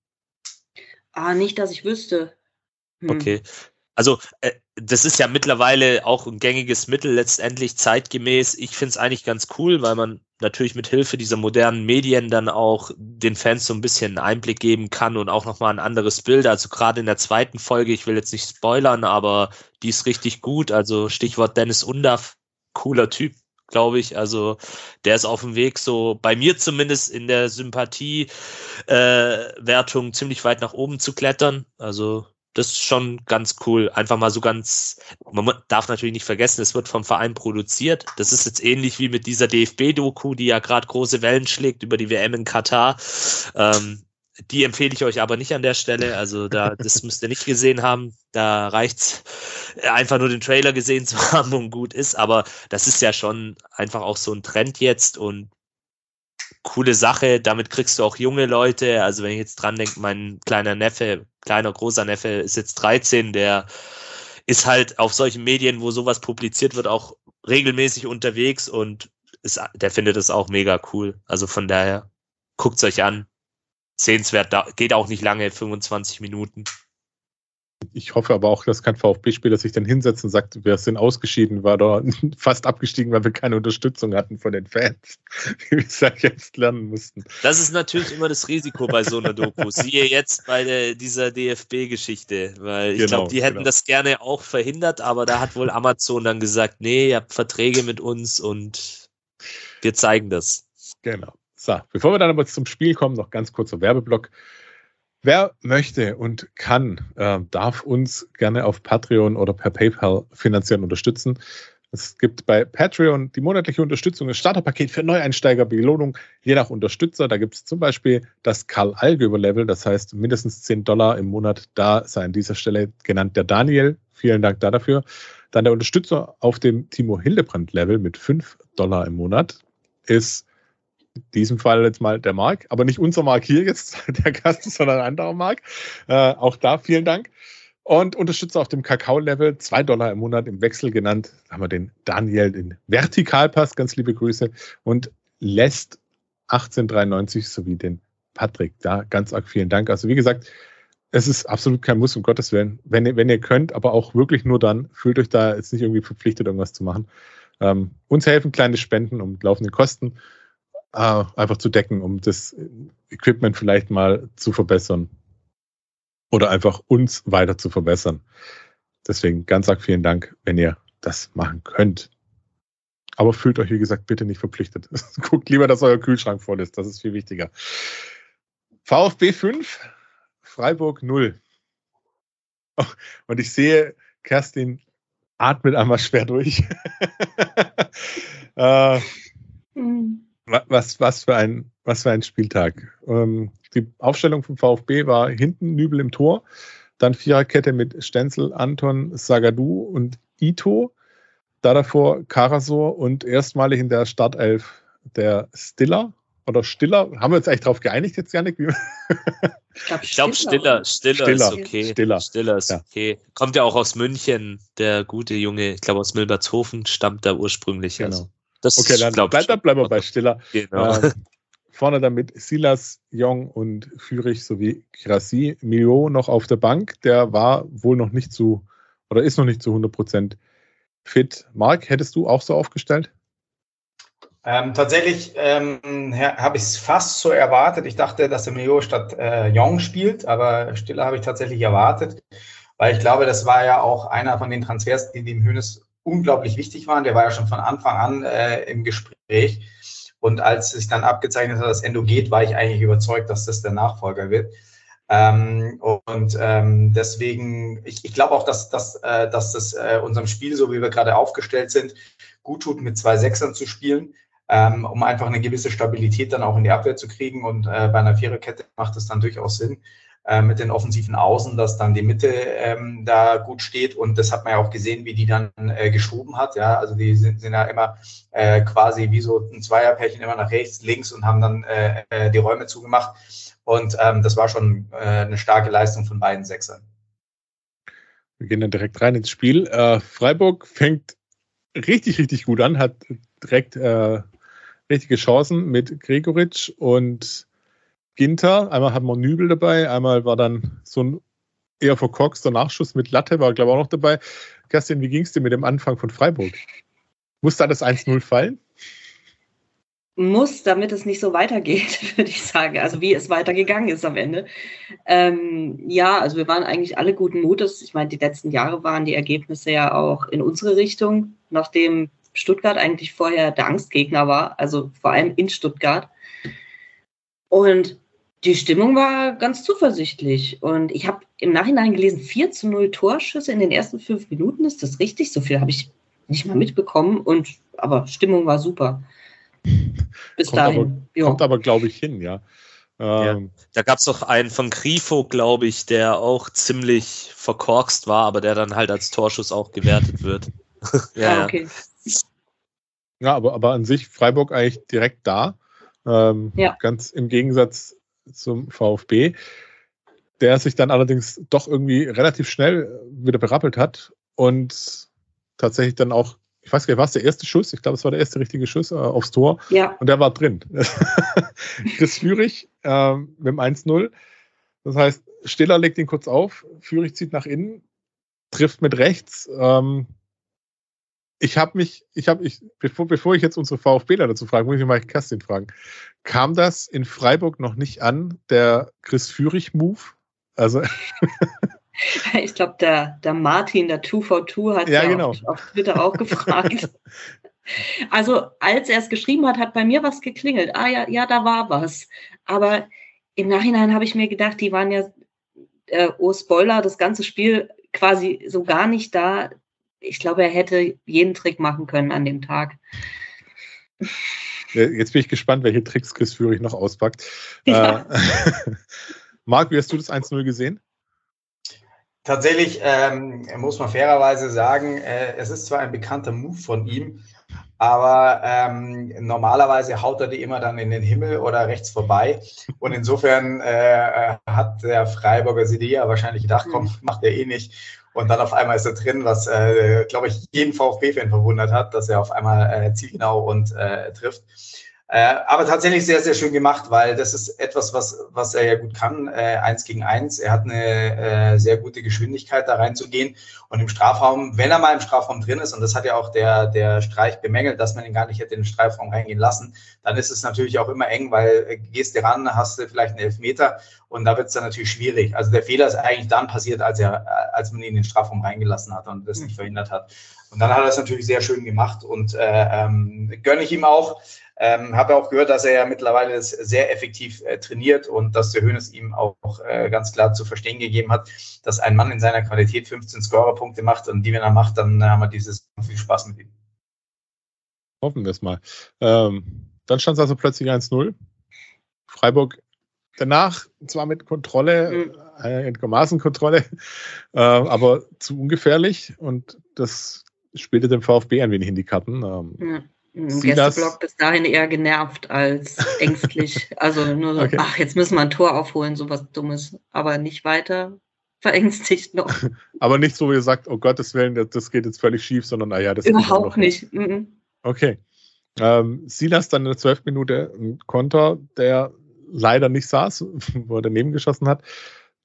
Ah, nicht, dass ich wüsste. Hm. Okay. Also äh, das ist ja mittlerweile auch ein gängiges Mittel letztendlich zeitgemäß. Ich finde es eigentlich ganz cool, weil man natürlich mit Hilfe dieser modernen Medien dann auch den Fans so ein bisschen einen Einblick geben kann und auch nochmal ein anderes Bild. Also gerade in der zweiten Folge, ich will jetzt nicht spoilern, aber die ist richtig gut. Also Stichwort Dennis Undaff, cooler Typ, glaube ich. Also der ist auf dem Weg, so bei mir zumindest in der Sympathie-Wertung äh, ziemlich weit nach oben zu klettern. Also das ist schon ganz cool. Einfach mal so ganz, man darf natürlich nicht vergessen, es wird vom Verein produziert. Das ist jetzt ähnlich wie mit dieser DFB-Doku, die ja gerade große Wellen schlägt über die WM in Katar. Ähm, die empfehle ich euch aber nicht an der Stelle. Also da, das müsst ihr nicht gesehen haben. Da reicht's einfach nur den Trailer gesehen zu haben und gut ist. Aber das ist ja schon einfach auch so ein Trend jetzt und coole Sache. Damit kriegst du auch junge Leute. Also wenn ich jetzt dran denke, mein kleiner Neffe, kleiner, großer Neffe ist jetzt 13, der ist halt auf solchen Medien, wo sowas publiziert wird, auch regelmäßig unterwegs und ist, der findet es auch mega cool. Also von daher, guckt's euch an. Sehenswert, geht auch nicht lange, 25 Minuten. Ich hoffe aber auch, dass kein VfB-Spieler sich dann hinsetzt und sagt, wir sind ausgeschieden, war da fast abgestiegen, weil wir keine Unterstützung hatten von den Fans, wie wir es halt jetzt lernen mussten. Das ist natürlich immer das Risiko bei so einer Doku. Siehe jetzt bei der, dieser DFB-Geschichte, weil ich genau, glaube, die hätten genau. das gerne auch verhindert, aber da hat wohl Amazon dann gesagt, nee, ihr habt Verträge mit uns und wir zeigen das. Genau. So, bevor wir dann aber zum Spiel kommen, noch ganz kurzer Werbeblock. Wer möchte und kann, äh, darf uns gerne auf Patreon oder per PayPal finanziell unterstützen. Es gibt bei Patreon die monatliche Unterstützung, das Starterpaket für Neueinsteiger, Belohnung je nach Unterstützer. Da gibt es zum Beispiel das Karl Allgeber Level, das heißt mindestens 10 Dollar im Monat. Da sei an dieser Stelle genannt der Daniel. Vielen Dank da dafür. Dann der Unterstützer auf dem Timo Hildebrand Level mit 5 Dollar im Monat ist in diesem Fall jetzt mal der Marc, aber nicht unser Marc hier jetzt, der Gast, sondern ein anderer Marc. Äh, auch da vielen Dank. Und Unterstützer auf dem Kakao-Level, 2 Dollar im Monat im Wechsel genannt, haben wir den Daniel, den Vertikalpass, ganz liebe Grüße. Und lässt 1893 sowie den Patrick. Da ganz arg vielen Dank. Also wie gesagt, es ist absolut kein Muss, um Gottes Willen. Wenn ihr, wenn ihr könnt, aber auch wirklich nur dann, fühlt euch da jetzt nicht irgendwie verpflichtet, irgendwas zu machen. Ähm, uns helfen kleine Spenden um laufende Kosten äh, einfach zu decken, um das Equipment vielleicht mal zu verbessern. Oder einfach uns weiter zu verbessern. Deswegen ganz arg vielen Dank, wenn ihr das machen könnt. Aber fühlt euch, wie gesagt, bitte nicht verpflichtet. Guckt lieber, dass euer Kühlschrank voll ist. Das ist viel wichtiger. VfB 5, Freiburg 0. Oh, und ich sehe, Kerstin atmet einmal schwer durch. äh, mhm. Was, was, für ein, was für ein Spieltag. Ähm, die Aufstellung vom VfB war hinten Nübel im Tor, dann Viererkette mit Stenzel, Anton, Sagadu und Ito. Da davor Karasor und erstmalig in der Startelf der Stiller oder Stiller. Haben wir uns eigentlich darauf geeinigt jetzt, Janik? Ich glaube, glaub, Stiller, Stiller, Stiller, ist okay. Stiller, Stiller ist ja. okay. Kommt ja auch aus München, der gute Junge. Ich glaube, aus Milbertshofen stammt er ursprünglich. Genau. Also. Das okay, dann bleib, dann bleiben wir bei Stiller. Genau. Äh, vorne damit Silas, Jong und Fürich sowie Grassi. Mio noch auf der Bank. Der war wohl noch nicht zu oder ist noch nicht zu 100 Prozent fit. Marc, hättest du auch so aufgestellt? Ähm, tatsächlich ähm, habe ich es fast so erwartet. Ich dachte, dass der Mio statt äh, Jong spielt, aber Stiller habe ich tatsächlich erwartet, weil ich glaube, das war ja auch einer von den Transfers, die dem Hönes unglaublich wichtig waren. Der war ja schon von Anfang an äh, im Gespräch. Und als sich dann abgezeichnet hat, dass Endo geht, war ich eigentlich überzeugt, dass das der Nachfolger wird. Ähm, und ähm, deswegen, ich, ich glaube auch, dass, dass, äh, dass das äh, unserem Spiel, so wie wir gerade aufgestellt sind, gut tut, mit zwei Sechsern zu spielen, ähm, um einfach eine gewisse Stabilität dann auch in die Abwehr zu kriegen. Und äh, bei einer Viererkette macht es dann durchaus Sinn äh, mit den offensiven Außen, dass dann die Mitte ähm, da gut steht. Und das hat man ja auch gesehen, wie die dann äh, geschoben hat. Ja, also die sind, sind ja immer äh, quasi wie so ein Zweierpärchen immer nach rechts, links und haben dann äh, äh, die Räume zugemacht. Und ähm, das war schon äh, eine starke Leistung von beiden Sechsern. Wir gehen dann direkt rein ins Spiel. Äh, Freiburg fängt richtig, richtig gut an, hat direkt äh, richtige Chancen mit Gregoritsch und Ginter, einmal hat man Nübel dabei, einmal war dann so ein eher verkorkster Nachschuss mit Latte, war glaube ich auch noch dabei. Kerstin, wie ging es dir mit dem Anfang von Freiburg? Muss da das 1-0 fallen? Muss, damit es nicht so weitergeht, würde ich sagen. Also wie es weitergegangen ist am Ende. Ähm, ja, also wir waren eigentlich alle guten Mutes. Ich meine, die letzten Jahre waren die Ergebnisse ja auch in unsere Richtung, nachdem Stuttgart eigentlich vorher der Angstgegner war, also vor allem in Stuttgart. Und die Stimmung war ganz zuversichtlich. Und ich habe im Nachhinein gelesen, 4 zu 0 Torschüsse in den ersten fünf Minuten. Ist das richtig? So viel habe ich nicht mal mitbekommen. Und, aber Stimmung war super. Bis kommt dahin. Aber, kommt aber, glaube ich, hin, ja. ja. Ähm, da gab es doch einen von Grifo, glaube ich, der auch ziemlich verkorkst war, aber der dann halt als Torschuss auch gewertet wird. ja, ah, okay. Ja, aber, aber an sich Freiburg eigentlich direkt da. Ähm, ja. Ganz im Gegensatz zum VfB, der sich dann allerdings doch irgendwie relativ schnell wieder berappelt hat und tatsächlich dann auch ich weiß gar nicht, war es der erste Schuss? Ich glaube, es war der erste richtige Schuss äh, aufs Tor. Ja. Und der war drin. Chris Führig äh, mit dem 1-0. Das heißt, Stiller legt ihn kurz auf, Führig zieht nach innen, trifft mit rechts. Ähm, ich habe mich, ich habe, ich, bevor, bevor ich jetzt unsere VfBler dazu frage, muss ich mal Kerstin fragen. Kam das in Freiburg noch nicht an, der Chris Führig-Move? Also. ich glaube, der, der Martin, der 242, hat ja, ja genau. auf, auf Twitter auch gefragt. Also, als er es geschrieben hat, hat bei mir was geklingelt. Ah ja, ja, da war was. Aber im Nachhinein habe ich mir gedacht, die waren ja, äh, oh Spoiler, das ganze Spiel quasi so gar nicht da. Ich glaube, er hätte jeden Trick machen können an dem Tag. Jetzt bin ich gespannt, welche Tricks Chris Führig noch auspackt. Ja. Äh, Marc, wie hast du das 1-0 gesehen? Tatsächlich ähm, muss man fairerweise sagen, äh, es ist zwar ein bekannter Move von ihm, aber ähm, normalerweise haut er die immer dann in den Himmel oder rechts vorbei. Und insofern äh, hat der Freiburger Sidia wahrscheinlich gedacht, komm, macht er eh nicht. Und dann auf einmal ist er drin, was, äh, glaube ich, jeden VfB-Fan verwundert hat, dass er auf einmal äh, zielgenau und äh, trifft. Äh, aber tatsächlich sehr, sehr schön gemacht, weil das ist etwas, was, was er ja gut kann, äh, eins gegen eins. Er hat eine äh, sehr gute Geschwindigkeit, da reinzugehen. Und im Strafraum, wenn er mal im Strafraum drin ist, und das hat ja auch der, der Streich bemängelt, dass man ihn gar nicht hätte in den Strafraum reingehen lassen, dann ist es natürlich auch immer eng, weil äh, gehst du ran, hast du vielleicht einen Elfmeter und da wird es dann natürlich schwierig. Also der Fehler ist eigentlich dann passiert, als er, als man ihn in den Strafraum reingelassen hat und das nicht verhindert hat. Und dann hat er es natürlich sehr schön gemacht und äh, ähm, gönne ich ihm auch. Ähm, habe auch gehört, dass er ja mittlerweile das sehr effektiv äh, trainiert und dass der Hönes ihm auch äh, ganz klar zu verstehen gegeben hat, dass ein Mann in seiner Qualität 15 Scorerpunkte macht und die, wenn er macht, dann äh, haben wir dieses viel Spaß mit ihm. Hoffen wir es mal. Ähm, dann stand es also plötzlich 1-0. Freiburg danach zwar mit Kontrolle, Mhm. äh, einigermaßen Kontrolle, äh, aber zu ungefährlich und das spielte dem VfB ein wenig in die Karten. Ähm, Ja. Silas- Gästeblock bis dahin eher genervt als ängstlich. Also nur so, Okay. ach, jetzt müssen wir ein Tor aufholen, sowas Dummes. Aber nicht weiter verängstigt noch. aber nicht so, wie ihr sagt, oh Gottes Willen, das, das geht jetzt völlig schief, sondern naja, das geht dann Überhaupt doch. nicht. Mhm. Okay. Ähm, Silas dann in der 12. Minute ein Konter, der leider nicht saß, wo er daneben geschossen hat.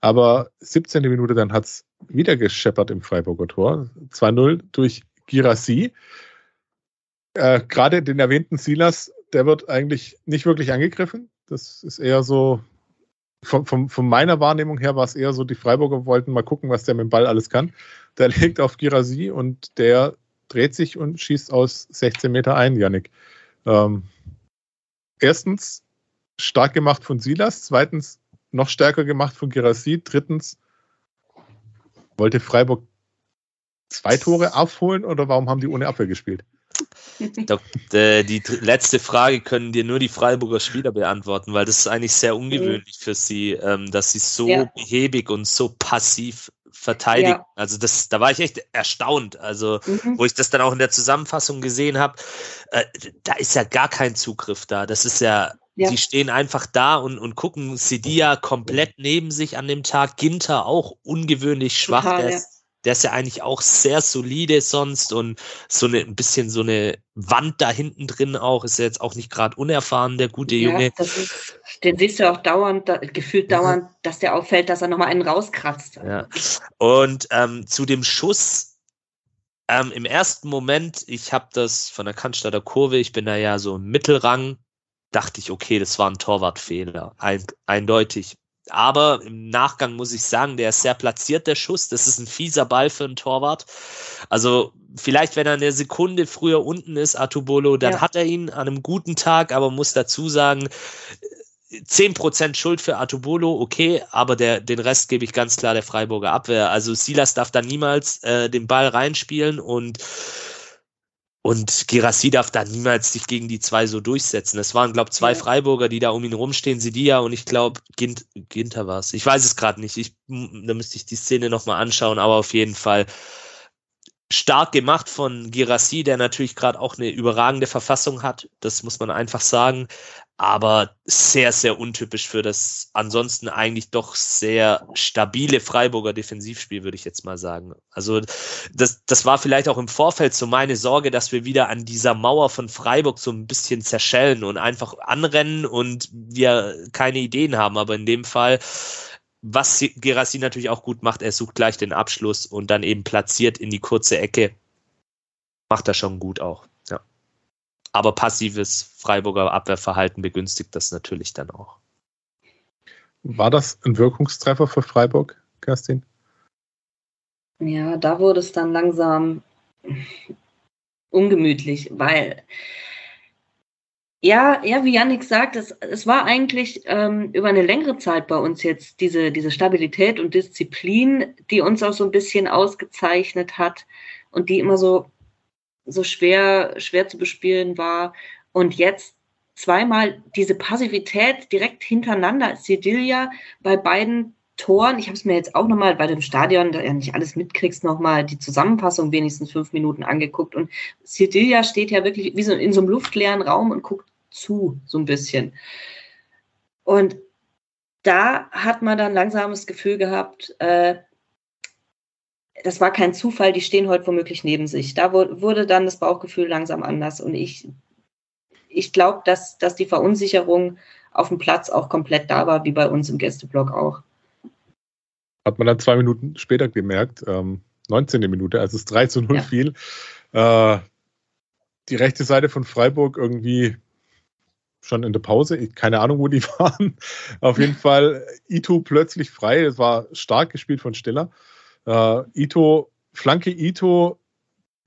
Aber 17. Minute dann hat es wieder gescheppert im Freiburger Tor. 2-0 durch Girassi. Äh, Gerade den erwähnten Silas, der wird eigentlich nicht wirklich angegriffen. Das ist eher so, von, von, von meiner Wahrnehmung her war es eher so, die Freiburger wollten mal gucken, was der mit dem Ball alles kann. Der legt auf Girassi und der dreht sich und schießt aus 16 Meter ein, Yannick. Ähm, erstens stark gemacht von Silas, zweitens noch stärker gemacht von Girassi, drittens wollte Freiburg zwei Tore aufholen oder warum haben die ohne Abwehr gespielt? Äh, die letzte Frage können dir nur die Freiburger Spieler beantworten, weil das ist eigentlich sehr ungewöhnlich für sie, ähm, dass sie so Ja. behäbig und so passiv verteidigen. Ja. Also das, da war ich echt erstaunt. Also Mhm. wo ich das dann auch in der Zusammenfassung gesehen habe, äh, da ist ja gar kein Zugriff da. Das ist ja, Ja. die stehen einfach da und, und gucken Sidia komplett neben sich an dem Tag. Ginter auch ungewöhnlich schwach. Total, der, ja. ist, der ist ja eigentlich auch sehr solide sonst und so eine, ein bisschen so eine Wand da hinten drin auch. Ist ja jetzt auch nicht gerade unerfahren, der gute Junge. Ja, das ist, den siehst du auch dauernd, da, gefühlt dauernd, dass der auffällt, dass er nochmal einen rauskratzt. Ja. Und ähm, zu dem Schuss, ähm, im ersten Moment, ich habe das von der Cannstatter Kurve, ich bin da ja so im Mittelrang, dachte ich, okay, das war ein Torwartfehler, ein, eindeutig. Aber im Nachgang muss ich sagen, der ist sehr platziert, der Schuss. Das ist ein fieser Ball für einen Torwart. Also vielleicht, wenn er eine Sekunde früher unten ist, Atubolo, dann Ja. hat er ihn an einem guten Tag, aber muss dazu sagen, 10% Schuld für Atubolo, okay, aber der, den Rest gebe ich ganz klar der Freiburger Abwehr. Also Silas darf da niemals äh, den Ball reinspielen und und Girassi darf da niemals sich gegen die zwei so durchsetzen. Es waren, glaube ich, zwei Ja. Freiburger, die da um ihn rumstehen, Sidia und ich glaube, Gint, Ginter war es. Ich weiß es gerade nicht. Ich, da müsste ich die Szene nochmal anschauen, aber auf jeden Fall stark gemacht von Girassi, der natürlich gerade auch eine überragende Verfassung hat. Das muss man einfach sagen. Aber sehr, sehr untypisch für das ansonsten eigentlich doch sehr stabile Freiburger Defensivspiel, würde ich jetzt mal sagen. Also das, das war vielleicht auch im Vorfeld so meine Sorge, dass wir wieder an dieser Mauer von Freiburg so ein bisschen zerschellen und einfach anrennen und wir keine Ideen haben. Aber in dem Fall, was Gerassi natürlich auch gut macht, er sucht gleich den Abschluss und dann eben platziert in die kurze Ecke. Macht er schon gut auch. Aber passives Freiburger Abwehrverhalten begünstigt das natürlich dann auch. War das ein Wirkungstreffer für Freiburg, Kerstin? Ja, da wurde es dann langsam ungemütlich, weil ja, ja, wie Yannick sagt, es, es war eigentlich ähm, über eine längere Zeit bei uns jetzt diese, diese Stabilität und Disziplin, die uns auch so ein bisschen ausgezeichnet hat und die immer so so schwer, schwer zu bespielen war. Und jetzt zweimal diese Passivität direkt hintereinander. Sedilia bei beiden Toren. Ich habe es mir jetzt auch nochmal bei dem Stadion, da ja nicht alles mitkriegst, nochmal die Zusammenfassung wenigstens fünf Minuten angeguckt. Und Sedilia steht ja wirklich wie so in so einem luftleeren Raum und guckt zu, so ein bisschen. Und da hat man dann langsam das Gefühl gehabt, äh, das war kein Zufall, die stehen heute womöglich neben sich. Da wurde dann das Bauchgefühl langsam anders. Und ich, ich glaube, dass, dass die Verunsicherung auf dem Platz auch komplett da war, wie bei uns im Gästeblock auch. Hat man dann zwei Minuten später gemerkt, ähm, 19. Minute, als es 3 zu 0 ja. fiel. Äh, die rechte Seite von Freiburg irgendwie schon in der Pause. keine Ahnung, wo die waren. Auf jeden Fall Ito plötzlich frei. Es war stark gespielt von Stiller. Äh, Ito, Flanke Ito,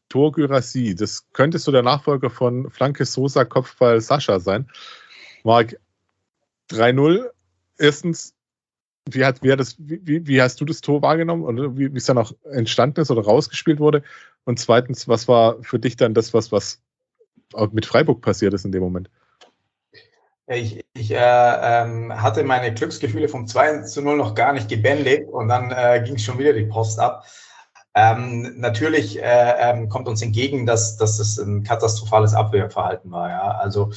Tor Gyrassi. Das könnte so der Nachfolger von Flanke Sosa, Kopfball Sascha sein. Marc, 3-0. Erstens, wie, hat, wie, hat das, wie, wie hast du das Tor wahrgenommen und wie, wie es dann auch entstanden ist oder rausgespielt wurde? Und zweitens, was war für dich dann das, was, was mit Freiburg passiert ist in dem Moment? Ich, ich äh, ähm, hatte meine Glücksgefühle vom 2 zu 0 noch gar nicht gebändigt und dann äh, ging es schon wieder die Post ab. Ähm, natürlich äh, ähm, kommt uns entgegen, dass, dass es ein katastrophales Abwehrverhalten war. Ja? Also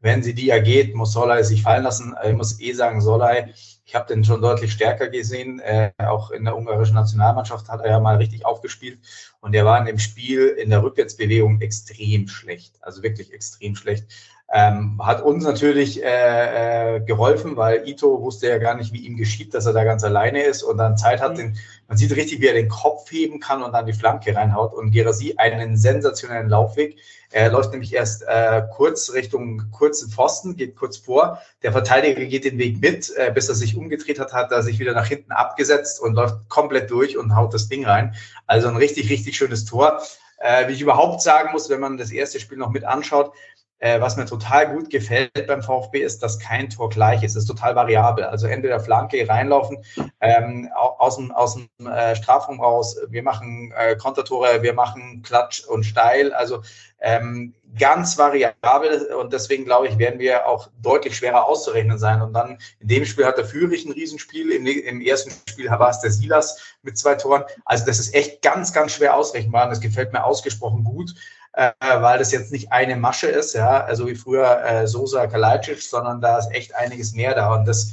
wenn sie die ja geht, muss Solai sich fallen lassen. Ich muss eh sagen, Solai, ich habe den schon deutlich stärker gesehen. Äh, auch in der ungarischen Nationalmannschaft hat er ja mal richtig aufgespielt. Und er war in dem Spiel in der Rückwärtsbewegung extrem schlecht. Also wirklich extrem schlecht. Ähm, hat uns natürlich äh, äh, geholfen, weil Ito wusste ja gar nicht, wie ihm geschieht, dass er da ganz alleine ist und dann Zeit hat, mhm. den, man sieht richtig, wie er den Kopf heben kann und dann die Flanke reinhaut und Gerasi einen sensationellen Laufweg. Er läuft nämlich erst äh, kurz Richtung kurzen Pfosten, geht kurz vor. Der Verteidiger geht den Weg mit, äh, bis er sich umgedreht hat, hat er sich wieder nach hinten abgesetzt und läuft komplett durch und haut das Ding rein. Also ein richtig, richtig schönes Tor. Äh, wie ich überhaupt sagen muss, wenn man das erste Spiel noch mit anschaut, äh, was mir total gut gefällt beim VfB ist, dass kein Tor gleich ist. Es ist total variabel. Also entweder Flanke reinlaufen, ähm, aus dem, aus dem äh, Strafraum raus. Wir machen äh, Kontertore, wir machen Klatsch und Steil. Also ähm, ganz variabel und deswegen glaube ich, werden wir auch deutlich schwerer auszurechnen sein. Und dann in dem Spiel hat der Führich ein Riesenspiel, im, im ersten Spiel war es der Silas mit zwei Toren. Also das ist echt ganz, ganz schwer ausrechenbar und das gefällt mir ausgesprochen gut äh, weil das jetzt nicht eine Masche ist, ja, also wie früher äh, Sosa Kalajdzic, sondern da ist echt einiges mehr da und das,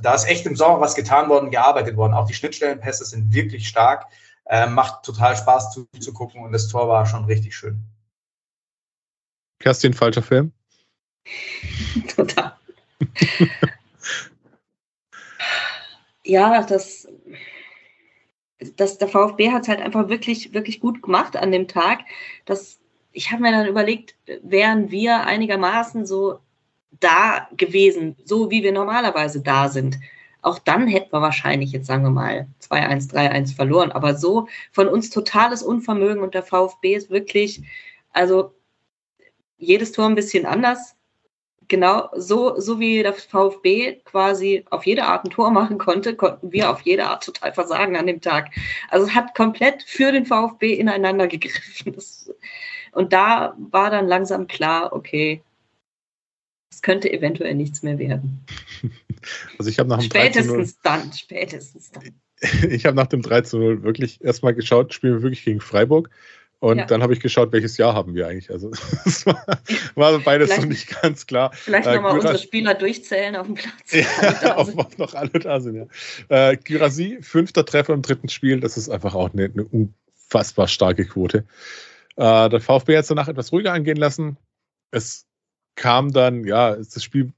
da ist echt im Sommer was getan worden, gearbeitet worden. Auch die Schnittstellenpässe sind wirklich stark, äh, macht total Spaß zuzugucken und das Tor war schon richtig schön. Kerstin, falscher Film? Total. ja, das, das, der VfB hat es halt einfach wirklich, wirklich gut gemacht an dem Tag. Das ich habe mir dann überlegt, wären wir einigermaßen so da gewesen, so wie wir normalerweise da sind, auch dann hätten wir wahrscheinlich jetzt, sagen wir mal, 2-1, 3-1 verloren. Aber so von uns totales Unvermögen und der VfB ist wirklich, also jedes Tor ein bisschen anders. Genau, so, so wie der VfB quasi auf jede Art ein Tor machen konnte, konnten wir auf jede Art total versagen an dem Tag. Also es hat komplett für den VfB ineinander gegriffen. Das, und da war dann langsam klar, okay, es könnte eventuell nichts mehr werden. Also ich habe nach dem Spätestens dann, spätestens dann. Ich habe nach dem 3 zu 0 wirklich erstmal geschaut, spielen wir wirklich gegen Freiburg. Und ja. dann habe ich geschaut, welches Jahr haben wir eigentlich. Also das war, war beides so nicht ganz klar. Vielleicht äh, nochmal unsere Spieler durchzählen auf dem Platz. Ja, ob, ob noch alle da sind, ja. Äh, Gyrasi, fünfter Treffer im dritten Spiel, das ist einfach auch eine, eine unfassbar starke Quote. Äh, der VfB hat es danach etwas ruhiger angehen lassen. Es kam dann, ja, das Spiel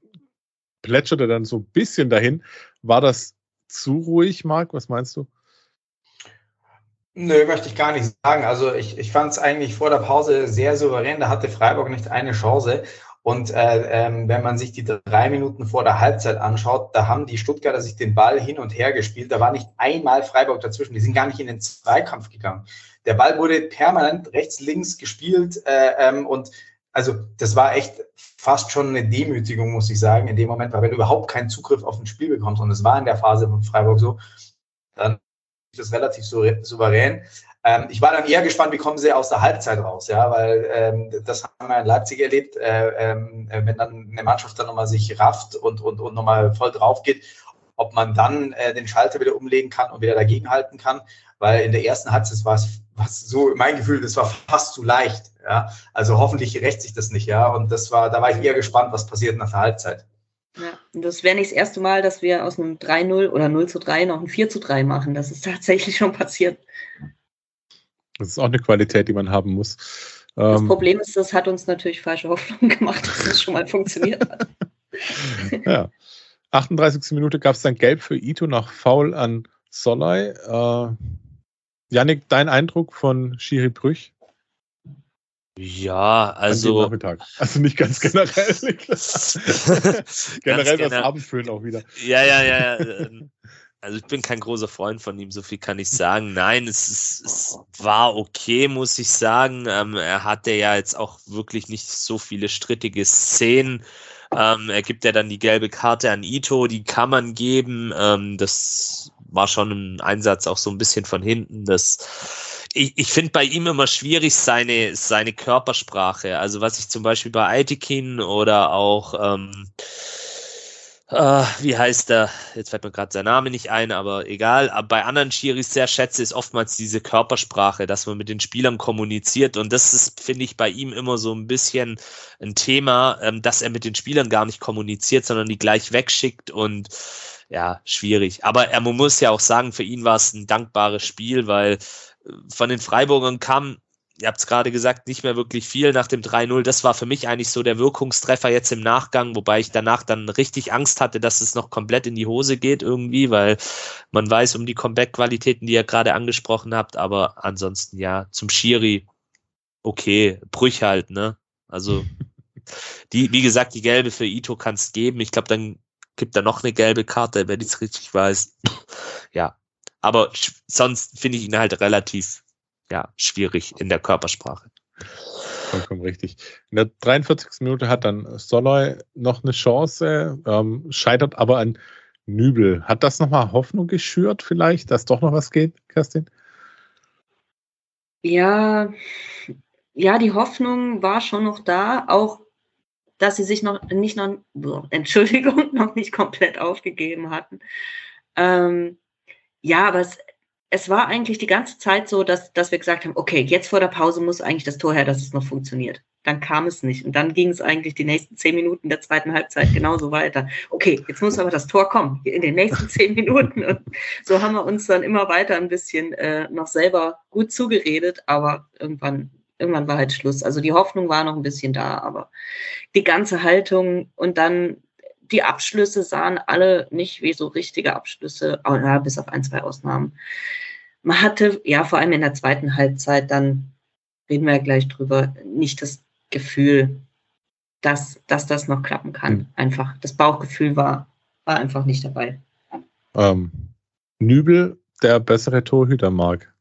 plätscherte dann so ein bisschen dahin. War das zu ruhig, Marc? Was meinst du? Nö, möchte ich gar nicht sagen. Also ich, ich fand es eigentlich vor der Pause sehr souverän. Da hatte Freiburg nicht eine Chance. Und äh, ähm, wenn man sich die drei Minuten vor der Halbzeit anschaut, da haben die Stuttgarter sich den Ball hin und her gespielt. Da war nicht einmal Freiburg dazwischen. Die sind gar nicht in den Zweikampf gegangen. Der Ball wurde permanent rechts, links gespielt äh, ähm, und also das war echt fast schon eine Demütigung, muss ich sagen, in dem Moment, weil wenn du überhaupt keinen Zugriff auf ein Spiel bekommst, und es war in der Phase von Freiburg so, dann das relativ souverän. Ähm, ich war dann eher gespannt, wie kommen sie aus der Halbzeit raus, ja, weil ähm, das haben wir in Leipzig erlebt, äh, äh, wenn dann eine Mannschaft dann nochmal sich rafft und, und, und nochmal voll drauf geht, ob man dann äh, den Schalter wieder umlegen kann und wieder dagegenhalten kann, weil in der ersten Halbzeit war es was so mein Gefühl, das war fast zu leicht. Ja, also hoffentlich rächt sich das nicht. Ja, und das war, da war ich eher gespannt, was passiert nach der Halbzeit. Ja, und das wäre nicht das erste Mal, dass wir aus einem 3-0 oder 0 zu 3 noch ein 4 zu 3 machen. Das ist tatsächlich schon passiert. Das ist auch eine Qualität, die man haben muss. Das ähm, Problem ist, das hat uns natürlich falsche Hoffnung gemacht, dass das schon mal funktioniert hat. ja. 38. Minute gab es dann Gelb für Ito nach Foul an Solai. Äh, Janik, dein Eindruck von Schiri Brüch? Ja, also. Also nicht ganz generell. generell das Abendfüllen auch wieder. Ja, ja, ja. Ähm, also ich bin kein großer Freund von ihm, so viel kann ich sagen. Nein, es, ist, es war okay, muss ich sagen. Ähm, er hatte ja jetzt auch wirklich nicht so viele strittige Szenen. Ähm, er gibt ja dann die gelbe Karte an Ito, die kann man geben. Ähm, das war schon ein Einsatz auch so ein bisschen von hinten. Das, ich, ich finde bei ihm immer schwierig seine, seine Körpersprache. Also was ich zum Beispiel bei Aitikin oder auch ähm, Uh, wie heißt er? Jetzt fällt mir gerade sein Name nicht ein, aber egal. Aber bei anderen Schiris sehr schätze, ist oftmals diese Körpersprache, dass man mit den Spielern kommuniziert. Und das ist, finde ich, bei ihm immer so ein bisschen ein Thema, ähm, dass er mit den Spielern gar nicht kommuniziert, sondern die gleich wegschickt und ja, schwierig. Aber er, man muss ja auch sagen, für ihn war es ein dankbares Spiel, weil äh, von den Freiburgern kam, ihr habt es gerade gesagt, nicht mehr wirklich viel nach dem 3-0. Das war für mich eigentlich so der Wirkungstreffer jetzt im Nachgang, wobei ich danach dann richtig Angst hatte, dass es noch komplett in die Hose geht irgendwie, weil man weiß um die Comeback-Qualitäten, die ihr gerade angesprochen habt. Aber ansonsten ja, zum Schiri, okay, Brüch halt, ne? Also, die, wie gesagt, die gelbe für Ito kannst geben. Ich glaube, dann gibt da noch eine gelbe Karte, wenn ich es richtig weiß. ja. Aber sonst finde ich ihn halt relativ ja, schwierig in der Körpersprache. Vollkommen richtig. In der 43. Minute hat dann Soloy noch eine Chance, ähm, scheitert aber an Nübel. Hat das nochmal Hoffnung geschürt, vielleicht, dass doch noch was geht, Kerstin? Ja, ja, die Hoffnung war schon noch da, auch dass sie sich noch nicht noch, Entschuldigung, noch nicht komplett aufgegeben hatten. Ähm, ja, aber es, es war eigentlich die ganze Zeit so, dass, dass wir gesagt haben, okay, jetzt vor der Pause muss eigentlich das Tor her, dass es noch funktioniert. Dann kam es nicht. Und dann ging es eigentlich die nächsten zehn Minuten der zweiten Halbzeit genauso weiter. Okay, jetzt muss aber das Tor kommen, in den nächsten zehn Minuten. Und so haben wir uns dann immer weiter ein bisschen äh, noch selber gut zugeredet, aber irgendwann irgendwann war halt Schluss. Also die Hoffnung war noch ein bisschen da, aber die ganze Haltung und dann die Abschlüsse sahen alle nicht wie so richtige Abschlüsse, ja, bis auf ein, zwei Ausnahmen. Man hatte, ja, vor allem in der zweiten Halbzeit, dann reden wir ja gleich drüber, nicht das Gefühl, dass, dass das noch klappen kann. Mhm. Einfach, das Bauchgefühl war, war einfach nicht dabei. Ähm, Nübel, der bessere Torhüter, mag.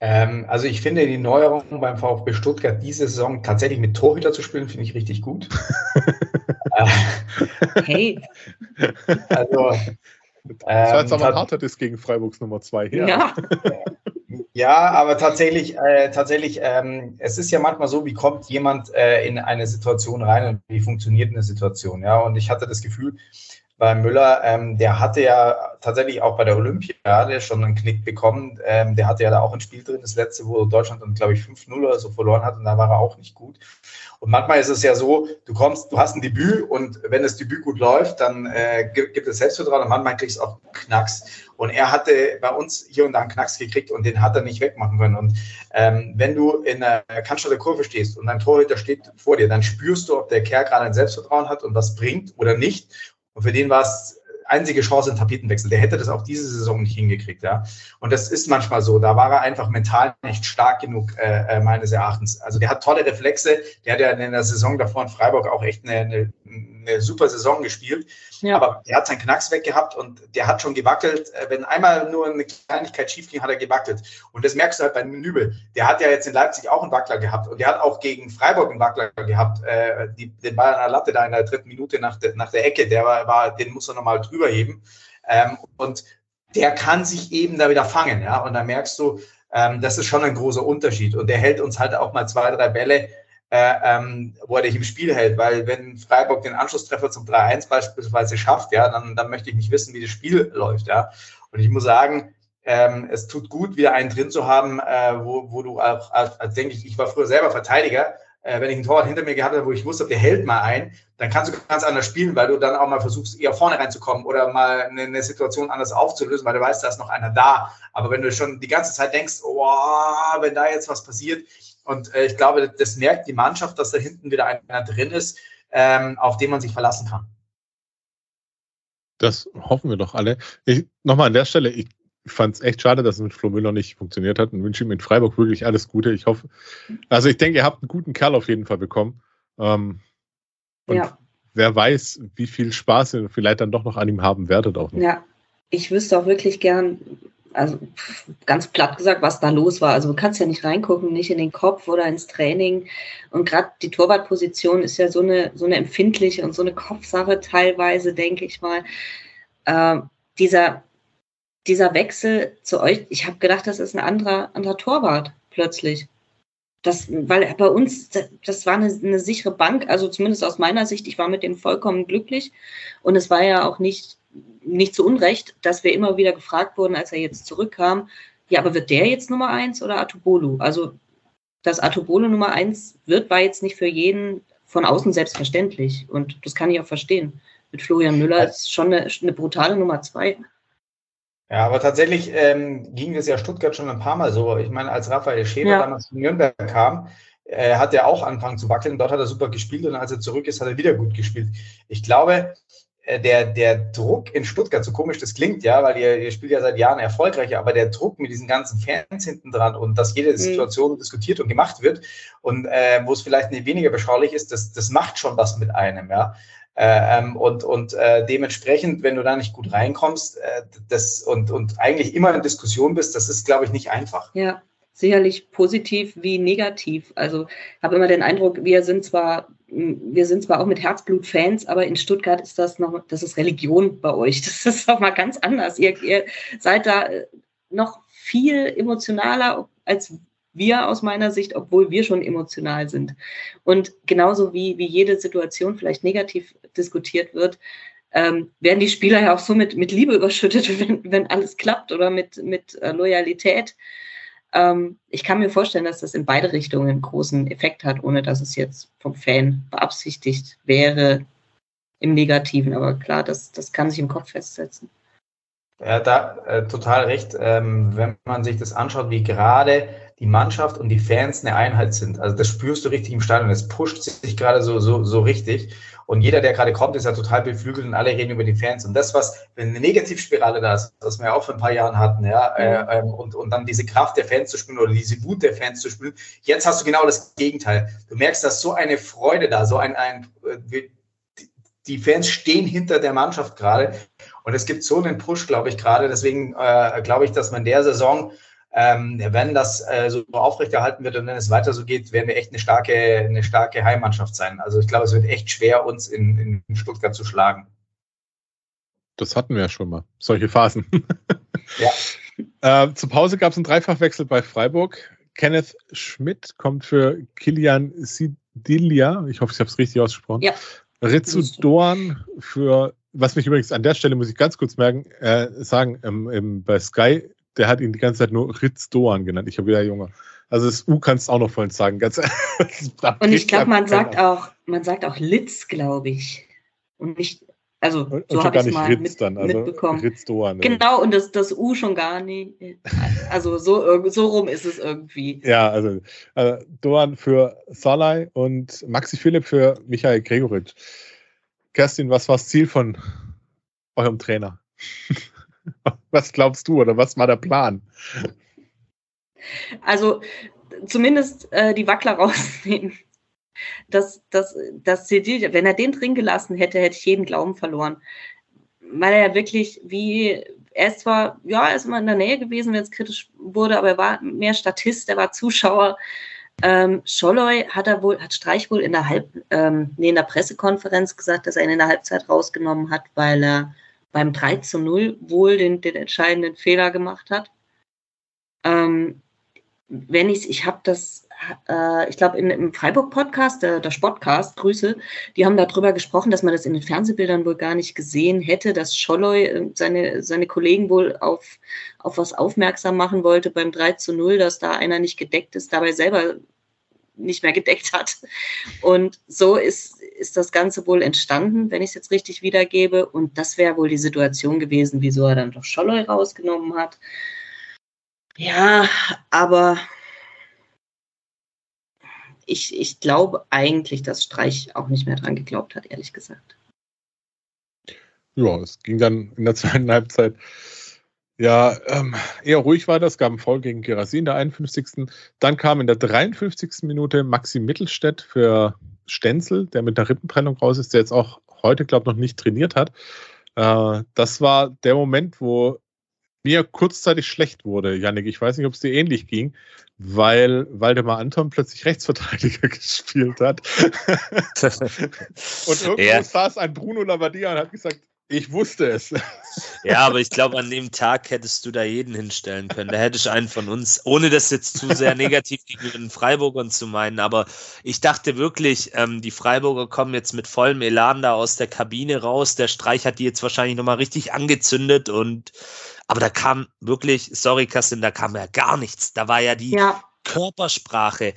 Ähm, also ich finde die Neuerung beim VfB Stuttgart diese Saison tatsächlich mit Torhüter zu spielen, finde ich richtig gut. hey. Also, das war jetzt aber ein harter Diss gegen Freiburgs Nummer 2 her. Ja. ja, aber tatsächlich, äh, tatsächlich, ähm, es ist ja manchmal so, wie kommt jemand äh, in eine Situation rein und wie funktioniert eine Situation, ja. Und ich hatte das Gefühl, bei Müller, ähm, der hatte ja tatsächlich auch bei der Olympiade schon einen Knick bekommen. Ähm, der hatte ja da auch ein Spiel drin, das letzte, wo Deutschland dann, glaube ich, 5-0 oder so verloren hat und da war er auch nicht gut. Und manchmal ist es ja so, du kommst, du hast ein Debüt und wenn das Debüt gut läuft, dann äh, gibt es Selbstvertrauen und manchmal kriegst du auch Knacks. Und er hatte bei uns hier und da einen Knacks gekriegt und den hat er nicht wegmachen können. Und ähm, wenn du in der Cannstatter Kurve stehst und dein Torhüter steht vor dir, dann spürst du, ob der Kerl gerade ein Selbstvertrauen hat und was bringt oder nicht. Und für den war es einzige Chance in Tapetenwechsel. Der hätte das auch diese Saison nicht hingekriegt, ja. Und das ist manchmal so. Da war er einfach mental nicht stark genug, äh, äh meines Erachtens. Also der hat tolle Reflexe. Der hat ja in der Saison davor in Freiburg auch echt eine, eine, eine super Saison gespielt. Ja. Aber der hat seinen Knacks weggehabt und der hat schon gewackelt. Äh, wenn einmal nur eine Kleinigkeit schief ging, hat er gewackelt. Und das merkst du halt bei Nübel. Der hat ja jetzt in Leipzig auch einen Wackler gehabt und der hat auch gegen Freiburg einen Wackler gehabt. Äh, die, den Ball an der Latte da in der dritten Minute nach, de, nach der Ecke, der war, war, den muss er nochmal drüber heben. Ähm, und der kann sich eben da wieder fangen, ja. Und da merkst du, ähm, das ist schon ein großer Unterschied. Und der hält uns halt auch mal zwei, drei Bälle äh, ähm, wo er dich im Spiel hält. Weil wenn Freiburg den Anschlusstreffer zum 3-1 beispielsweise schafft, ja, dann, dann möchte ich nicht wissen, wie das Spiel läuft. Ja. Und ich muss sagen, ähm, es tut gut, wieder einen drin zu haben, äh, wo, wo du auch, als, als denke ich, ich war früher selber Verteidiger, äh, wenn ich einen Torwart hinter mir gehabt habe, wo ich wusste, der hält mal ein, dann kannst du ganz anders spielen, weil du dann auch mal versuchst, eher vorne reinzukommen oder mal eine, eine Situation anders aufzulösen, weil du weißt, da ist noch einer da. Aber wenn du schon die ganze Zeit denkst, oh, wenn da jetzt was passiert, und äh, ich glaube, das merkt die Mannschaft, dass da hinten wieder einer drin ist, ähm, auf den man sich verlassen kann. Das hoffen wir doch alle. Nochmal an der Stelle, ich fand es echt schade, dass es mit Flo Müller nicht funktioniert hat und wünsche ihm in Freiburg wirklich alles Gute. Ich hoffe, also ich denke, ihr habt einen guten Kerl auf jeden Fall bekommen. Ähm, und ja. wer weiß, wie viel Spaß ihr vielleicht dann doch noch an ihm haben werdet auch noch. Ja, ich wüsste auch wirklich gern, also ganz platt gesagt, was da los war. Also du kannst ja nicht reingucken, nicht in den Kopf oder ins Training. Und gerade die Torwartposition ist ja so eine, so eine empfindliche und so eine Kopfsache teilweise, denke ich mal. Äh, dieser, dieser Wechsel zu euch, ich habe gedacht, das ist ein anderer, anderer Torwart plötzlich. Das, weil bei uns, das war eine, eine sichere Bank, also zumindest aus meiner Sicht, ich war mit dem vollkommen glücklich. Und es war ja auch nicht nicht zu Unrecht, dass wir immer wieder gefragt wurden, als er jetzt zurückkam, ja, aber wird der jetzt Nummer eins oder Atubolu? Also, dass Atubolu Nummer eins wird, war jetzt nicht für jeden von außen selbstverständlich. Und das kann ich auch verstehen. Mit Florian Müller ist schon eine, eine brutale Nummer zwei. Ja, aber tatsächlich ähm, ging das ja Stuttgart schon ein paar Mal so. Ich meine, als Raphael Schäfer ja. damals von Nürnberg kam, äh, hat er auch angefangen zu wackeln. Dort hat er super gespielt und als er zurück ist, hat er wieder gut gespielt. Ich glaube, der, der Druck in Stuttgart, so komisch das klingt, ja, weil ihr, ihr spielt ja seit Jahren erfolgreich, aber der Druck mit diesen ganzen Fans hinten dran und dass jede mhm. Situation mhm. diskutiert und gemacht wird und äh, wo es vielleicht nicht weniger beschaulich ist, das, das macht schon was mit einem, ja. Äh, ähm, und und äh, dementsprechend, wenn du da nicht gut reinkommst äh, das, und, und eigentlich immer in Diskussion bist, das ist, glaube ich, nicht einfach. Ja, sicherlich positiv wie negativ. Also habe immer den Eindruck, wir sind zwar wir sind zwar auch mit Herzblut Fans, aber in Stuttgart ist das noch, das ist Religion bei euch. Das ist auch mal ganz anders. Ihr, ihr seid da äh, noch viel emotionaler als wir aus meiner Sicht, obwohl wir schon emotional sind. Und genauso wie, wie jede Situation vielleicht negativ diskutiert wird, ähm, werden die Spieler ja auch so mit, mit Liebe überschüttet, wenn, wenn alles klappt oder mit, mit äh, Loyalität. Ähm, ich kann mir vorstellen, dass das in beide Richtungen einen großen Effekt hat, ohne dass es jetzt vom Fan beabsichtigt wäre im Negativen. Aber klar, das, das kann sich im Kopf festsetzen. Ja, da äh, total recht. Ähm, wenn man sich das anschaut, wie gerade die Mannschaft und die Fans eine Einheit sind. Also das spürst du richtig im Stadion. Es pusht sich gerade so, so, so richtig. Und jeder, der gerade kommt, ist ja total beflügelt und alle reden über die Fans. Und das, was, wenn eine Negativspirale da ist, was wir ja auch vor ein paar Jahren hatten, ja, äh, ähm, und, und dann diese Kraft der Fans zu spüren oder diese Wut der Fans zu spüren, jetzt hast du genau das Gegenteil. Du merkst, dass so eine Freude da, so ein, ein äh, die Fans stehen hinter der Mannschaft gerade. Und es gibt so einen Push, glaube ich, gerade. Deswegen äh, glaube ich, dass man der Saison ähm, wenn das äh, so aufrechterhalten wird und wenn es weiter so geht, werden wir echt eine starke, eine starke Heimmannschaft sein. Also ich glaube, es wird echt schwer, uns in, in Stuttgart zu schlagen. Das hatten wir ja schon mal, solche Phasen. ja. äh, zur Pause gab es einen Dreifachwechsel bei Freiburg. Kenneth Schmidt kommt für Kilian Sidilia, ich hoffe, ich habe es richtig ausgesprochen. Ja. Ritsu Dorn für was mich übrigens an der Stelle, muss ich ganz kurz merken, äh, sagen, ähm, ähm, bei Sky, der hat ihn die ganze Zeit nur Ritz Doan genannt. Ich habe wieder Junge. Also das U kannst du auch noch vorhin sagen. Ganz, und ich glaube, man sagt auch, man sagt auch Litz, glaube ich. Und nicht, also und, so habe ich es mal Ritz mit, dann, also mitbekommen. Ritz Doan. Genau, und das, das U schon gar nicht. Also so, so rum ist es irgendwie. Ja, also, also Doan für Salai und Maxi Philipp für Michael Gregoritsch. Kerstin, was war das Ziel von eurem Trainer? was glaubst du oder was war der Plan? Also zumindest äh, die Wackler rausnehmen. Das, das, das wenn er den drin gelassen hätte, hätte ich jeden Glauben verloren. Weil er ja wirklich wie, er ist zwar, ja, er ist immer in der Nähe gewesen, wenn es kritisch wurde, aber er war mehr Statist, er war Zuschauer. Ähm, Scholloy hat er wohl, hat Streich wohl in der Halb, ähm, nee, in der Pressekonferenz gesagt, dass er ihn in der Halbzeit rausgenommen hat, weil er beim 3 zu 0 wohl den, den entscheidenden Fehler gemacht hat. Ähm, wenn ich, ich habe das, äh, ich glaube, im Freiburg-Podcast, der, der Sportcast, Grüße, die haben darüber gesprochen, dass man das in den Fernsehbildern wohl gar nicht gesehen hätte, dass Scholloy äh, seine, seine Kollegen wohl auf, auf was aufmerksam machen wollte beim 3 zu 0, dass da einer nicht gedeckt ist, dabei selber nicht mehr gedeckt hat. Und so ist, ist das Ganze wohl entstanden, wenn ich es jetzt richtig wiedergebe. Und das wäre wohl die Situation gewesen, wieso er dann doch Scholloy rausgenommen hat. Ja, aber ich, ich glaube eigentlich, dass Streich auch nicht mehr dran geglaubt hat, ehrlich gesagt. Ja, es ging dann in der zweiten Halbzeit ja ähm, eher ruhig weiter. Es gab einen Foul gegen Gerasi in der 51. Dann kam in der 53. Minute Maxi Mittelstädt für Stenzel, der mit der Rippentrennung raus ist, der jetzt auch heute, glaube ich, noch nicht trainiert hat. Äh, das war der Moment, wo mir kurzzeitig schlecht wurde, Yannick. Ich weiß nicht, ob es dir ähnlich ging, weil Waldemar Anton plötzlich Rechtsverteidiger gespielt hat. und irgendwo ja. saß ein Bruno Labbadia und hat gesagt, ich wusste es. Ja, aber ich glaube, an dem Tag hättest du da jeden hinstellen können. Da hätte ich einen von uns, ohne das jetzt zu sehr negativ gegenüber den Freiburgern zu meinen, aber ich dachte wirklich, ähm, die Freiburger kommen jetzt mit vollem Elan da aus der Kabine raus. Der Streich hat die jetzt wahrscheinlich nochmal richtig angezündet und aber da kam wirklich, sorry, Kassin, da kam ja gar nichts. Da war ja die ja. Körpersprache.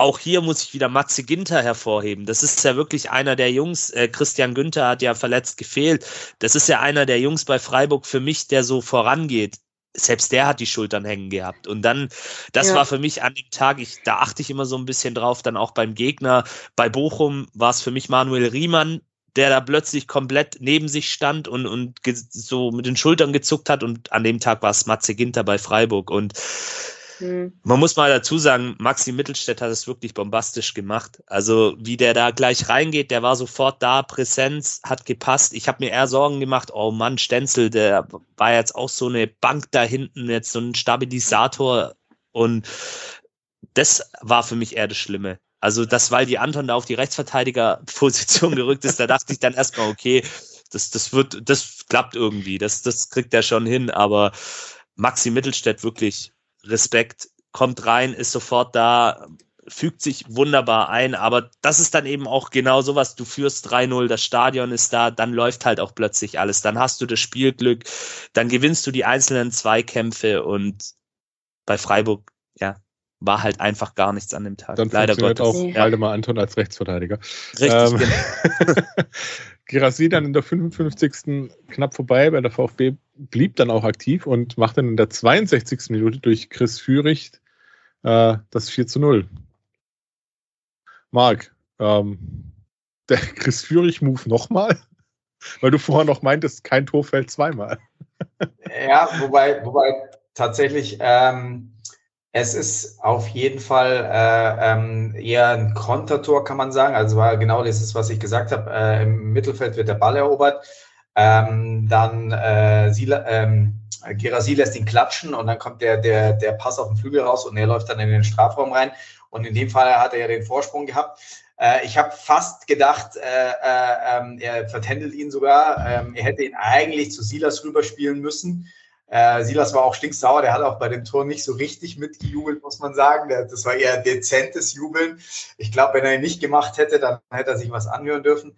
Auch hier muss ich wieder Matze Ginter hervorheben. Das ist ja wirklich einer der Jungs. Äh, Christian Günther hat ja verletzt gefehlt. Das ist ja einer der Jungs bei Freiburg für mich, der so vorangeht selbst der hat die Schultern hängen gehabt. Und dann, das ja. war für mich an dem Tag, ich, da achte ich immer so ein bisschen drauf, dann auch beim Gegner. Bei Bochum war es für mich Manuel Riemann, der da plötzlich komplett neben sich stand und, und so mit den Schultern gezuckt hat. Und an dem Tag war es Matze Ginter bei Freiburg. Und hm. man muss mal dazu sagen, Maxi Mittelstädt hat es wirklich bombastisch gemacht. Also wie der da gleich reingeht, der war sofort da, Präsenz, hat gepasst. Ich habe mir eher Sorgen gemacht, oh Mann, Stenzel, der war jetzt auch so eine Bank da hinten, jetzt so ein Stabilisator. Und das war für mich eher das Schlimme. Also das, weil die Anton da auf die Rechtsverteidigerposition gerückt ist, da dachte ich dann erstmal, okay, das, das wird, das klappt irgendwie, das, das kriegt er schon hin, aber Maxi Mittelstädt wirklich Respekt, kommt rein, ist sofort da, fügt sich wunderbar ein, aber das ist dann eben auch genau sowas, du führst 3-0, das Stadion ist da, dann läuft halt auch plötzlich alles, dann hast du das Spielglück, dann gewinnst du die einzelnen Zweikämpfe und bei Freiburg, ja, war halt einfach gar nichts an dem Tag. Dann Leider Gottes. auch ja. Waldemar Anton als Rechtsverteidiger. Richtig, ähm, genau. Gerassi dann in der 55. knapp vorbei bei der VfB, blieb dann auch aktiv und machte dann in der 62. Minute durch Chris Führig äh, das 4 zu 0. Marc, ähm, der Chris Führig-Move nochmal? Weil du vorher noch meintest, kein Tor fällt zweimal. ja, wobei, wobei tatsächlich ähm, es ist auf jeden Fall äh, ähm, eher ein Kontertor, kann man sagen. Also war genau das ist, was ich gesagt habe. Äh, Im Mittelfeld wird der Ball erobert. Ähm, dann äh, Sila, ähm, Gerasi lässt ihn klatschen und dann kommt der, der, der Pass auf den Flügel raus und er läuft dann in den Strafraum rein. Und in dem Fall hat er ja den Vorsprung gehabt. Äh, ich habe fast gedacht, äh, äh, ähm, er vertändelt ihn sogar. Ähm, er hätte ihn eigentlich zu Silas rüberspielen müssen. Äh, Silas war auch stinksauer, der hat auch bei dem Tor nicht so richtig mitgejubelt, muss man sagen. Das war eher dezentes Jubeln. Ich glaube, wenn er ihn nicht gemacht hätte, dann hätte er sich was anhören dürfen.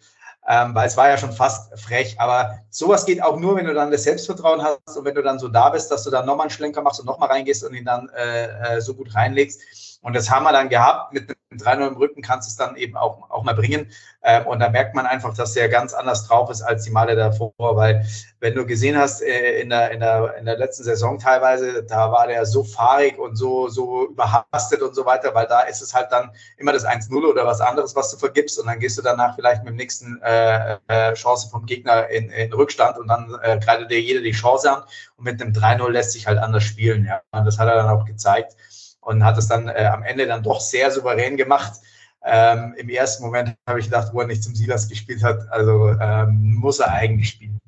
ähm, weil es war ja schon fast frech. Aber sowas geht auch nur, wenn du dann das Selbstvertrauen hast und wenn du dann so da bist, dass du dann nochmal einen Schlenker machst und nochmal reingehst und ihn dann äh, äh, so gut reinlegst. Und das haben wir dann gehabt. Mit einem 3-0 im Rücken kannst du es dann eben auch, auch mal bringen. Ähm, und da merkt man einfach, dass der ganz anders drauf ist als die Male davor. Weil wenn du gesehen hast, äh, in, der, in, der, in der letzten Saison teilweise, da war der so fahrig und so, so überhastet und so weiter, weil da ist es halt dann immer das 1-0 oder was anderes, was du vergibst. Und dann gehst du danach vielleicht mit dem nächsten äh, äh, Chance vom Gegner in, in Rückstand und dann äh, greift dir jeder die Chance an. Und mit einem 3-0 lässt sich halt anders spielen. Ja. Und das hat er dann auch gezeigt und hat es dann äh, am Ende dann doch sehr souverän gemacht. Ähm, Im ersten Moment habe ich gedacht, wo er nicht zum Silas gespielt hat, also ähm, muss er eigentlich spielen.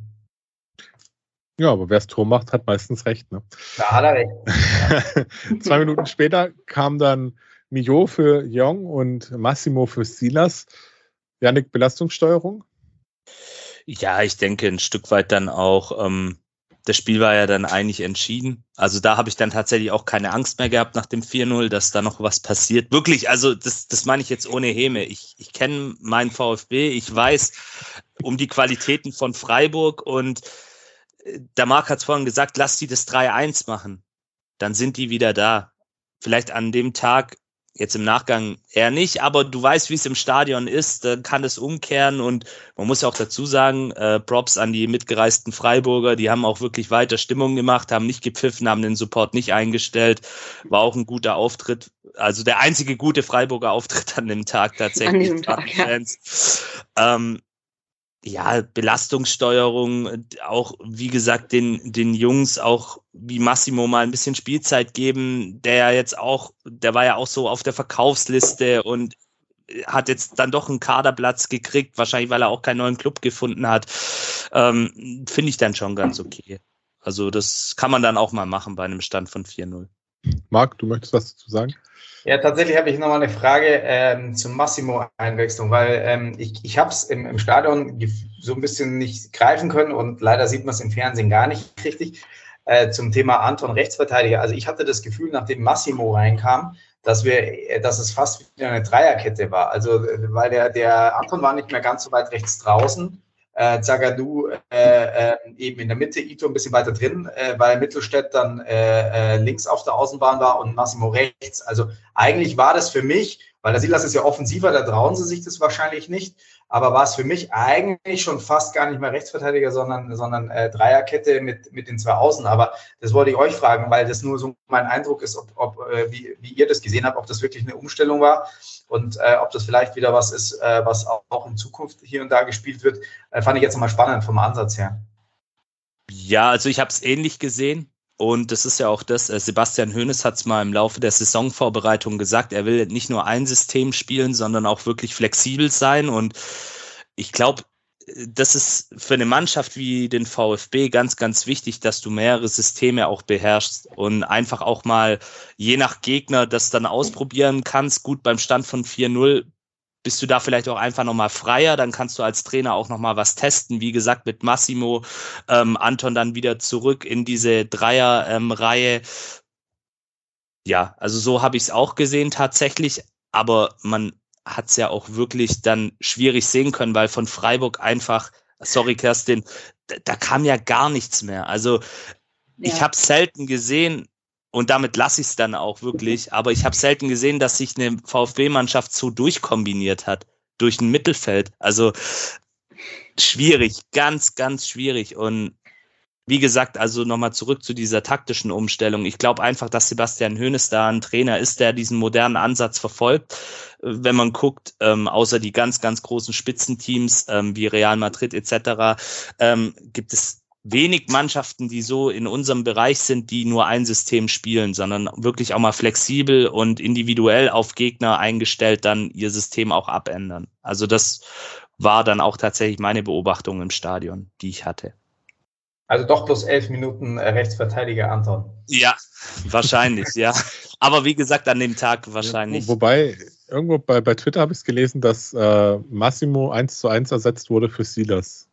Ja, aber wer es Tor macht, hat meistens recht. Ne? Da hat er recht. Zwei Minuten später kam dann Mio für Jong und Massimo für Silas. Janik, Belastungssteuerung? Ja, ich denke ein Stück weit dann auch ähm, das Spiel war ja dann eigentlich entschieden. Also da habe ich dann tatsächlich auch keine Angst mehr gehabt nach dem 4-0, dass da noch was passiert. Wirklich, also das, das meine ich jetzt ohne Häme. Ich, ich kenne meinen VfB, ich weiß um die Qualitäten von Freiburg und äh, der Marc hat vorhin gesagt, lass die das 3-1 machen. Dann sind die wieder da. Vielleicht an dem Tag Jetzt im Nachgang eher nicht, aber du weißt, wie es im Stadion ist, dann kann es umkehren und man muss ja auch dazu sagen, äh, Props an die mitgereisten Freiburger, die haben auch wirklich weiter Stimmung gemacht, haben nicht gepfiffen, haben den Support nicht eingestellt, war auch ein guter Auftritt, also der einzige gute Freiburger Auftritt an dem Tag tatsächlich. An diesem Tag, ja. Ähm, ja, Belastungssteuerung, auch wie gesagt, den, den Jungs auch wie Massimo mal ein bisschen Spielzeit geben, der ja jetzt auch, der war ja auch so auf der Verkaufsliste und hat jetzt dann doch einen Kaderplatz gekriegt, wahrscheinlich weil er auch keinen neuen Club gefunden hat. Ähm, Finde ich dann schon ganz okay. Also das kann man dann auch mal machen bei einem Stand von 4-0. Marc, du möchtest was dazu sagen? Ja, tatsächlich habe ich nochmal eine Frage ähm, zum Massimo-Einwechslung, weil ähm, ich, ich habe es im, im Stadion so ein bisschen nicht greifen können und leider sieht man es im Fernsehen gar nicht richtig. Äh, zum Thema Anton Rechtsverteidiger. Also ich hatte das Gefühl, nachdem Massimo reinkam, dass wir, äh, dass es fast wieder eine Dreierkette war. Also weil der, der Anton war nicht mehr ganz so weit rechts draußen äh, Zagadou äh, äh, eben in der Mitte, Ito ein bisschen weiter drin, äh, weil Mittelstädt dann äh, äh, links auf der Außenbahn war und Massimo rechts. Also eigentlich war das für mich, weil der Silas ist ja offensiver, da trauen sie sich das wahrscheinlich nicht, aber war es für mich eigentlich schon fast gar nicht mehr Rechtsverteidiger, sondern, sondern äh, Dreierkette mit, mit den zwei Außen. Aber das wollte ich euch fragen, weil das nur so mein Eindruck ist, ob, ob äh, wie, wie ihr das gesehen habt, ob das wirklich eine Umstellung war und äh, ob das vielleicht wieder was ist, äh, was auch in Zukunft hier und da gespielt wird, äh, fand ich jetzt nochmal spannend vom Ansatz her. Ja, also ich habe es ähnlich gesehen. Und das ist ja auch das, äh, Sebastian Hoeneß hat es mal im Laufe der Saisonvorbereitung gesagt, er will nicht nur ein System spielen, sondern auch wirklich flexibel sein. Und ich glaube, das ist für eine Mannschaft wie den VfB ganz, ganz wichtig, dass du mehrere Systeme auch beherrschst und einfach auch mal je nach Gegner das dann ausprobieren kannst. Gut, beim Stand von 4-0 bist du da vielleicht auch einfach nochmal freier, dann kannst du als Trainer auch nochmal was testen. Wie gesagt, mit Massimo, ähm, Anton dann wieder zurück in diese Dreier-Reihe. Ähm, ja, also so habe ich es auch gesehen tatsächlich, aber man hat es ja auch wirklich dann schwierig sehen können, weil von Freiburg einfach, sorry Kerstin, da, da kam ja gar nichts mehr. Also ja. ich habe selten gesehen, und damit lasse ich es dann auch wirklich. Aber ich habe selten gesehen, dass sich eine VfB-Mannschaft so durchkombiniert hat durch ein Mittelfeld. Also schwierig, ganz, ganz schwierig. Und wie gesagt, also nochmal zurück zu dieser taktischen Umstellung. Ich glaube einfach, dass Sebastian Hoeneß da ein Trainer ist, der diesen modernen Ansatz verfolgt. Wenn man guckt, ähm, außer die ganz, ganz großen Spitzenteams ähm, wie Real Madrid etc., ähm, gibt es wenig Mannschaften, die so in unserem Bereich sind, die nur ein System spielen, sondern wirklich auch mal flexibel und individuell auf Gegner eingestellt dann ihr System auch abändern. Also das war dann auch tatsächlich meine Beobachtung im Stadion, die ich hatte. Also doch bloß elf Minuten äh, Rechtsverteidiger Anton. Ja, wahrscheinlich, ja. Aber wie gesagt, an dem Tag wahrscheinlich. Wobei, irgendwo bei, bei Twitter habe ich es gelesen, dass äh, Massimo eins zu eins ersetzt wurde für Silas.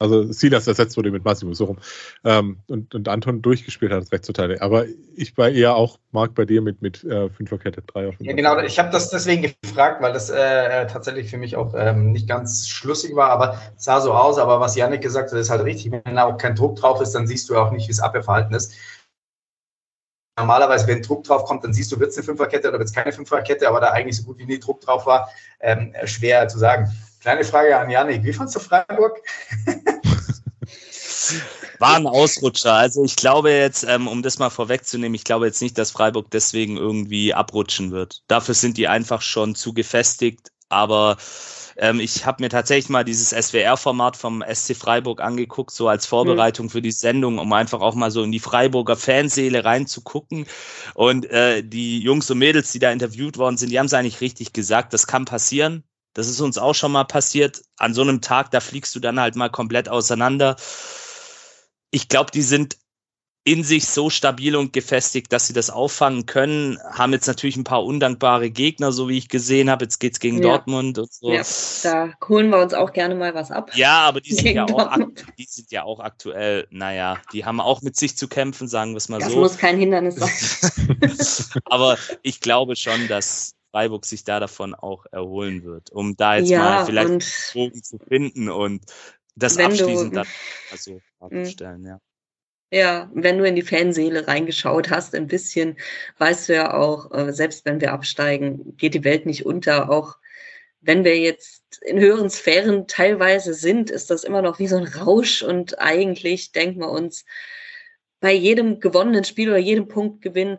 Also Silas ersetzt wurde mit Massimo so rum. Ähm, und, und Anton durchgespielt hat das Rechtsverteidiger. Aber ich war eher auch, Marc, bei dir mit, mit äh, Fünferkette, Dreier. Ja, genau. Ich habe das deswegen gefragt, weil das äh, tatsächlich für mich auch ähm, nicht ganz schlüssig war, aber es sah so aus. Aber was Janik gesagt hat, ist halt richtig. Wenn da auch kein Druck drauf ist, dann siehst du auch nicht, wie das Abwehrverhalten ist. Normalerweise, wenn Druck drauf kommt, dann siehst du, wird es eine Fünferkette oder wird es keine Fünferkette, aber da eigentlich so gut wie nie Druck drauf war, ähm, schwer zu sagen. Kleine Frage an Janik, wie fandst du Freiburg? War ein Ausrutscher. Also ich glaube jetzt, ähm, um das mal vorwegzunehmen, ich glaube jetzt nicht, dass Freiburg deswegen irgendwie abrutschen wird. Dafür sind die einfach schon zu gefestigt. Aber ähm, ich habe mir tatsächlich mal dieses SWR-Format vom SC Freiburg angeguckt, so als Vorbereitung mhm. für die Sendung, um einfach auch mal so in die Freiburger Fanseele reinzugucken. Und äh, die Jungs und Mädels, die da interviewt worden sind, die haben es eigentlich richtig gesagt. Das kann passieren. Das ist uns auch schon mal passiert. An so einem Tag, da fliegst du dann halt mal komplett auseinander. Ich glaube, die sind in sich so stabil und gefestigt, dass sie das auffangen können. Haben jetzt natürlich ein paar undankbare Gegner, so wie ich gesehen habe. Jetzt geht es gegen ja. Dortmund und so. Ja, da holen wir uns auch gerne mal was ab. Ja, aber die sind ja, auch, die sind ja auch aktuell, naja, die haben auch mit sich zu kämpfen, sagen wir es mal das so. Das muss kein Hindernis sein. aber ich glaube schon, dass Freiburg sich da davon auch erholen wird, um da jetzt ja, mal vielleicht einen Bogen zu finden und das abschließend dann also darzustellen, ja. Ja, wenn du in die Fanseele reingeschaut hast, ein bisschen, weißt du ja auch, äh, selbst wenn wir absteigen, geht die Welt nicht unter. Auch wenn wir jetzt in höheren Sphären teilweise sind, ist das immer noch wie so ein Rausch und eigentlich denken wir uns bei jedem gewonnenen Spiel oder jedem Punktgewinn,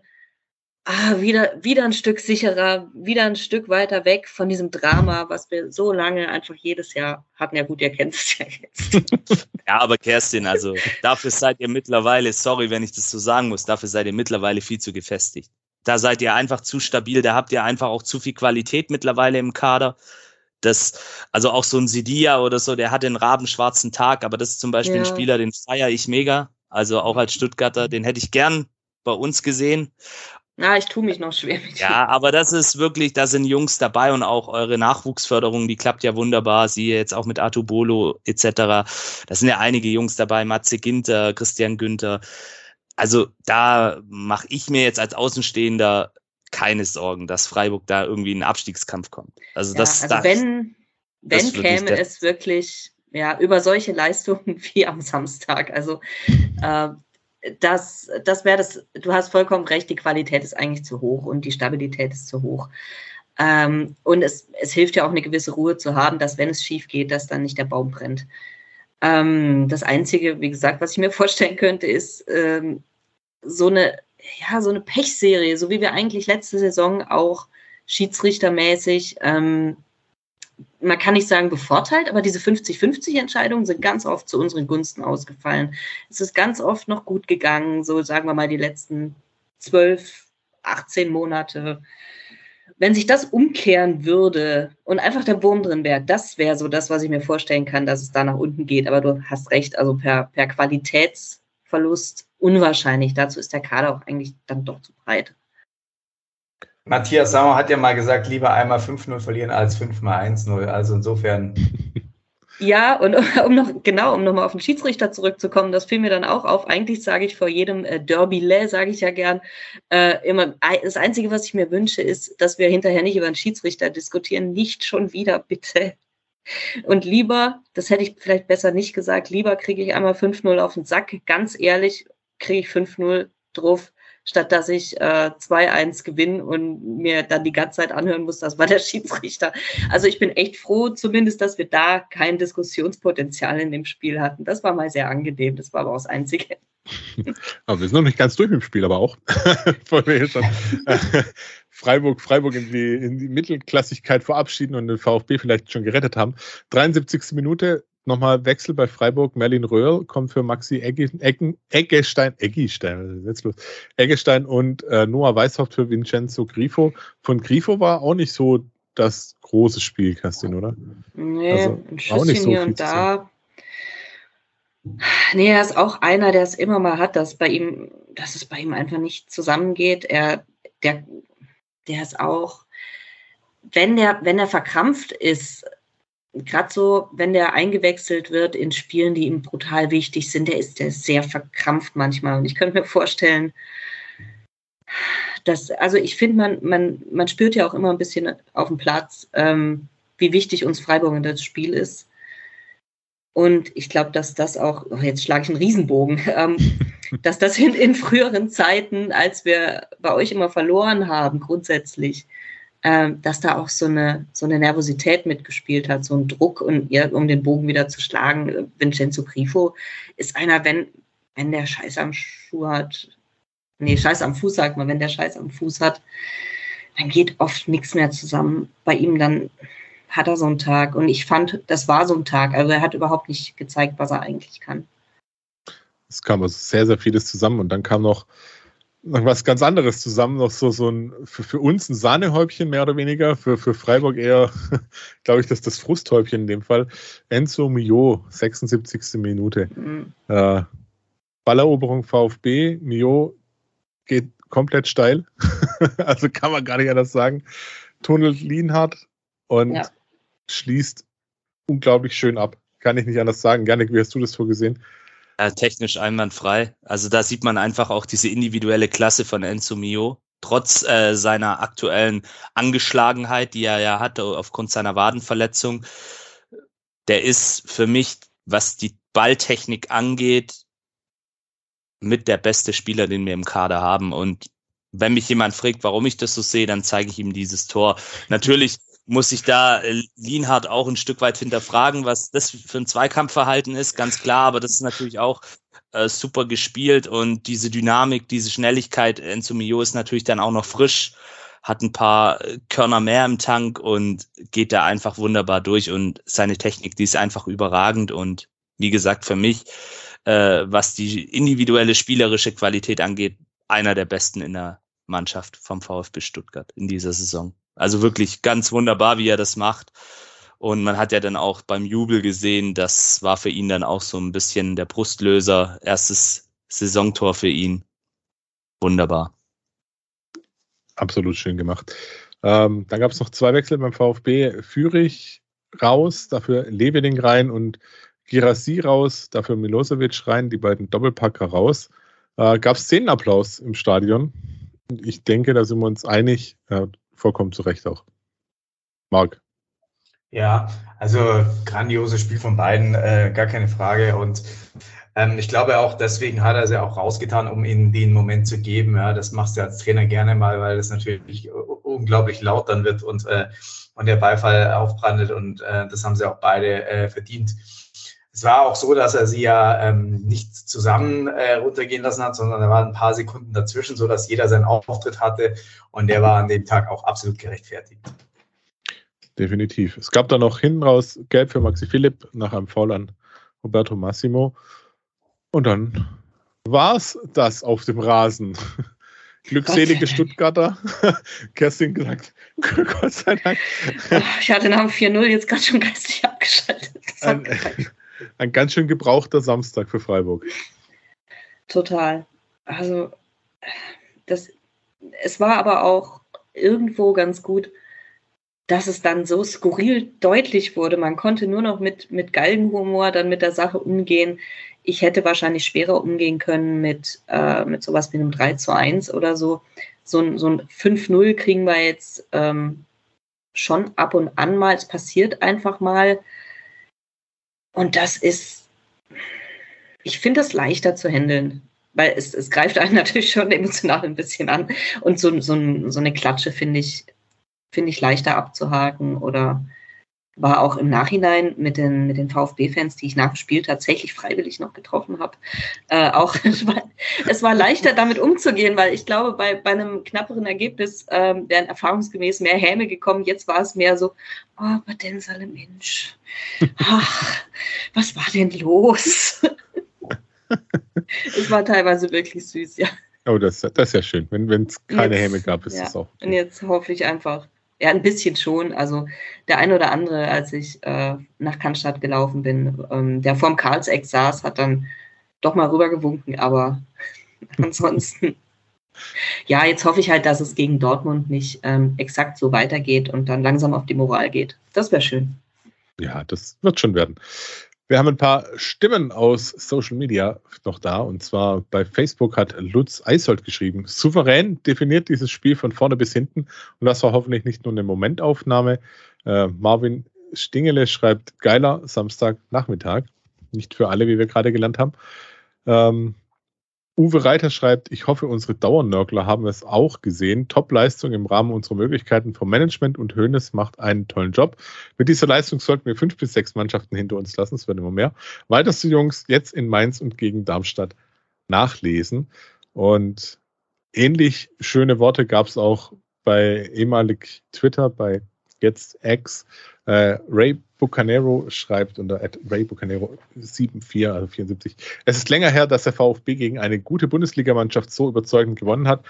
ah, wieder, wieder ein Stück sicherer, wieder ein Stück weiter weg von diesem Drama, was wir so lange einfach jedes Jahr hatten. Ja gut, ihr kennt es ja jetzt. ja, aber Kerstin, also dafür seid ihr mittlerweile, sorry, wenn ich das so sagen muss, dafür seid ihr mittlerweile viel zu gefestigt. Da seid ihr einfach zu stabil, da habt ihr einfach auch zu viel Qualität mittlerweile im Kader. Das, also auch so ein Sidia oder so, der hat den rabenschwarzen Tag, aber das ist zum Beispiel ja. ein Spieler, den feiere ich mega. Also auch als Stuttgarter, den hätte ich gern bei uns gesehen. Ja, ich tue mich noch schwer mit Ja, aber das ist wirklich, da sind Jungs dabei und auch eure Nachwuchsförderung, die klappt ja wunderbar. Siehe jetzt auch mit Artu Bolo etc. Da sind ja einige Jungs dabei, Matze Ginter, Christian Günther. Also da mache ich mir jetzt als Außenstehender keine Sorgen, dass Freiburg da irgendwie in einen Abstiegskampf kommt. Also, ja, das, also das, wenn, wenn käme es wirklich ja, über solche Leistungen wie am Samstag. Also äh, das, das wäre das, du hast vollkommen recht, die Qualität ist eigentlich zu hoch und die Stabilität ist zu hoch. Ähm, und es, es hilft ja auch eine gewisse Ruhe zu haben, dass wenn es schief geht, dass dann nicht der Baum brennt. Ähm, das Einzige, wie gesagt, was ich mir vorstellen könnte, ist ähm, so eine, ja, so eine Pechserie, so wie wir eigentlich letzte Saison auch schiedsrichtermäßig ähm, man kann nicht sagen bevorteilt, aber diese 50-50-Entscheidungen sind ganz oft zu unseren Gunsten ausgefallen. Es ist ganz oft noch gut gegangen, so sagen wir mal die letzten 12, 18 Monate. Wenn sich das umkehren würde und einfach der Wurm drin wäre, das wäre so das, was ich mir vorstellen kann, dass es da nach unten geht. Aber du hast recht, also per, per Qualitätsverlust unwahrscheinlich. Dazu ist der Kader auch eigentlich dann doch zu breit. Matthias Sauer hat ja mal gesagt, lieber einmal 5-0 verlieren als 5 mal 1-0. Also insofern. Ja, und um noch, genau, um nochmal auf den Schiedsrichter zurückzukommen, das fiel mir dann auch auf. Eigentlich sage ich vor jedem äh, Derby-Lä, sage ich ja gern, äh, immer, das Einzige, was ich mir wünsche, ist, dass wir hinterher nicht über einen Schiedsrichter diskutieren. Nicht schon wieder, bitte. Und lieber, das hätte ich vielleicht besser nicht gesagt, lieber kriege ich einmal 5-0 auf den Sack. Ganz ehrlich, kriege ich 5-0 drauf statt dass ich äh, 2-1 gewinne und mir dann die ganze Zeit anhören muss, das war der Schiedsrichter. Also ich bin echt froh, zumindest, dass wir da kein Diskussionspotenzial in dem Spiel hatten. Das war mal sehr angenehm, das war aber auch das Einzige. Aber wir sind noch nicht ganz durch mit dem Spiel, aber auch. Freiburg, Freiburg in die, in die Mittelklassigkeit verabschieden und den VfB vielleicht schon gerettet haben. 73. Minute, nochmal Wechsel bei Freiburg. Merlin Röhrl kommt für Maxi Eggestein, Eggestein, jetzt los, Eggestein und äh, Noah Weishaupt für Vincenzo Grifo. Von Grifo war auch nicht so das große Spiel, Kerstin, oder? Nee, also, ein Schüsschen so hier und da. Nee, er ist auch einer, der es immer mal hat, dass bei ihm, dass es bei ihm einfach nicht zusammengeht. Er, der, der ist auch, wenn der, wenn er verkrampft ist, gerade so, wenn der eingewechselt wird in Spielen, die ihm brutal wichtig sind, der ist, der ist sehr verkrampft manchmal. Und ich könnte mir vorstellen, dass, also ich finde, man, man, man spürt ja auch immer ein bisschen auf dem Platz, ähm, wie wichtig uns Freiburg in das Spiel ist. Und ich glaube, dass das auch, oh, jetzt schlage ich einen Riesenbogen, ähm, dass das in, in früheren Zeiten, als wir bei euch immer verloren haben, grundsätzlich, dass da auch so eine, so eine Nervosität mitgespielt hat, so ein Druck, und, um den Bogen wieder zu schlagen. Vincenzo Grifo ist einer, wenn, wenn der Scheiß am Schuh hat, nee, Scheiß am Fuß sagt man, wenn der Scheiß am Fuß hat, dann geht oft nichts mehr zusammen. Bei ihm dann hat er so einen Tag. Und ich fand, das war so ein Tag. Also er hat überhaupt nicht gezeigt, was er eigentlich kann. Es kam also sehr, sehr vieles zusammen. Und dann kam noch, noch was ganz anderes zusammen. Noch so, so ein, für, für uns ein Sahnehäubchen mehr oder weniger. Für, für Freiburg eher, glaube ich, das das Frusthäubchen in dem Fall. Enzo Mio, 76. Minute. Mhm. Äh, Balleroberung VfB. Mio geht komplett steil. also kann man gar nicht anders sagen. Tunnelt Lienhardt und ja schließt unglaublich schön ab. Kann ich nicht anders sagen. Janik, wie hast du das vorgesehen? Ja, technisch einwandfrei. Also da sieht man einfach auch diese individuelle Klasse von Enzo Mio. Trotz äh, seiner aktuellen Angeschlagenheit, die er ja hatte aufgrund seiner Wadenverletzung. Der ist für mich, was die Balltechnik angeht, mit der beste Spieler, den wir im Kader haben. Und wenn mich jemand fragt, warum ich das so sehe, dann zeige ich ihm dieses Tor. Natürlich muss sich da äh, Lienhardt auch ein Stück weit hinterfragen, was das für ein Zweikampfverhalten ist, ganz klar, aber das ist natürlich auch äh, super gespielt und diese Dynamik, diese Schnelligkeit, Enzo Mio ist natürlich dann auch noch frisch, hat ein paar äh, Körner mehr im Tank und geht da einfach wunderbar durch und seine Technik, die ist einfach überragend und wie gesagt, für mich, äh, was die individuelle spielerische Qualität angeht, einer der besten in der Mannschaft vom VfB Stuttgart in dieser Saison. Also wirklich ganz wunderbar, wie er das macht. Und man hat ja dann auch beim Jubel gesehen, das war für ihn dann auch so ein bisschen der Brustlöser. Erstes Saisontor für ihn. Wunderbar. Absolut schön gemacht. Ähm, dann gab es noch zwei Wechsel beim VfB. Fürich raus, dafür Leveling rein und Girassi raus, dafür Milosevic rein, die beiden Doppelpacker raus. Äh, gab es Szenenapplaus im Stadion. Ich denke, da sind wir uns einig. Äh, vollkommen zu Recht auch. Marc. Ja, also grandioses Spiel von beiden, äh, gar keine Frage. Und ähm, ich glaube auch, deswegen hat er sie auch rausgetan, um ihnen den Moment zu geben. Ja, das machst du als Trainer gerne mal, weil das natürlich unglaublich laut dann wird und, äh, und der Beifall aufbrandet. Und äh, das haben sie auch beide äh, verdient. Es war auch so, dass er sie ja ähm, nicht zusammen äh, runtergehen lassen hat, sondern da waren ein paar Sekunden dazwischen, so dass jeder seinen Auftritt hatte und der war an dem Tag auch absolut gerechtfertigt. Definitiv. Es gab da noch hinten raus Gelb für Maxi Philipp nach einem Foul an Roberto Massimo. Und dann war es das auf dem Rasen. Glückselige. Stuttgarter. Kerstin gesagt, Gott sei Dank. Ich hatte nach dem 4-0 jetzt gerade schon geistig abgeschaltet. Ein, ein ganz schön gebrauchter Samstag für Freiburg. Total. Also, das, es war aber auch irgendwo ganz gut, dass es dann so skurril deutlich wurde. Man konnte nur noch mit, mit Galgenhumor dann mit der Sache umgehen. Ich hätte wahrscheinlich schwerer umgehen können mit, äh, mit sowas wie einem 3 zu 1 oder so. So ein, so ein 5-0 kriegen wir jetzt ähm, schon ab und an mal. Es passiert einfach mal. Und das ist, ich finde das leichter zu handeln, weil es, es greift einen natürlich schon emotional ein bisschen an. Und so, so, so eine Klatsche finde ich, finde ich leichter abzuhaken oder war auch im Nachhinein mit den, mit den VfB-Fans, die ich nach dem Spiel tatsächlich freiwillig noch getroffen habe, äh, auch es war, leichter damit umzugehen, weil ich glaube, bei, bei einem knapperen Ergebnis äh, wären erfahrungsgemäß mehr Häme gekommen. Jetzt war es mehr so, oh, aber denn soll Mensch, ach, was war denn los? es war teilweise wirklich süß, ja. Oh, das, das ist ja schön. Wenn es keine jetzt, Häme gab, ist ja. das auch. Und jetzt hoffe ich einfach, ja, ein bisschen schon. Also der eine oder andere, als ich äh, nach Cannstatt gelaufen bin, ähm, der vorm Karlseck saß, hat dann doch mal rübergewunken, aber ansonsten. ja, jetzt hoffe ich halt, dass es gegen Dortmund nicht ähm, exakt so weitergeht und dann langsam auf die Moral geht. Das wäre schön. Ja, das wird schon werden. Wir haben ein paar Stimmen aus Social Media noch da. Und zwar bei Facebook hat Lutz Eisold geschrieben. Souverän definiert dieses Spiel von vorne bis hinten. Und das war hoffentlich nicht nur eine Momentaufnahme. Äh, Marvin Stingele schreibt geiler Samstagnachmittag. Nicht für alle, wie wir gerade gelernt haben. Ähm, Uwe Reiter schreibt, ich hoffe, unsere Dauernörgler haben es auch gesehen. Top-Leistung im Rahmen unserer Möglichkeiten vom Management und Hönes macht einen tollen Job. Mit dieser Leistung sollten wir fünf bis sechs Mannschaften hinter uns lassen. Es werden immer mehr. Weiterste Jungs jetzt in Mainz und gegen Darmstadt nachlesen. Und ähnlich schöne Worte gab es auch bei ehemalig Twitter, bei jetzt X. Äh, Ray Bucanero schreibt unter Ray Bucanero 74, also 74. Es ist länger her, dass der VfB gegen eine gute Bundesligamannschaft so überzeugend gewonnen hat.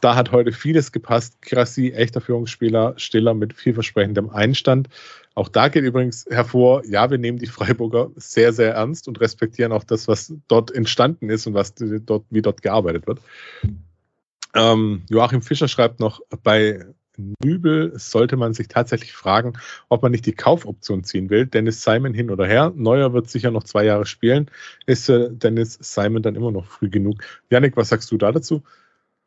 Da hat heute vieles gepasst. Krassi, echter Führungsspieler, Stiller mit vielversprechendem Einstand. Auch da geht übrigens hervor, ja, wir nehmen die Freiburger sehr, sehr ernst und respektieren auch das, was dort entstanden ist und was dort, wie dort gearbeitet wird. Ähm, Joachim Fischer schreibt noch, bei Nübel sollte man sich tatsächlich fragen, ob man nicht die Kaufoption ziehen will. Dennis Simon hin oder her. Neuer wird sicher noch zwei Jahre spielen. Ist äh, Dennis Simon dann immer noch früh genug? Janik, was sagst du da dazu?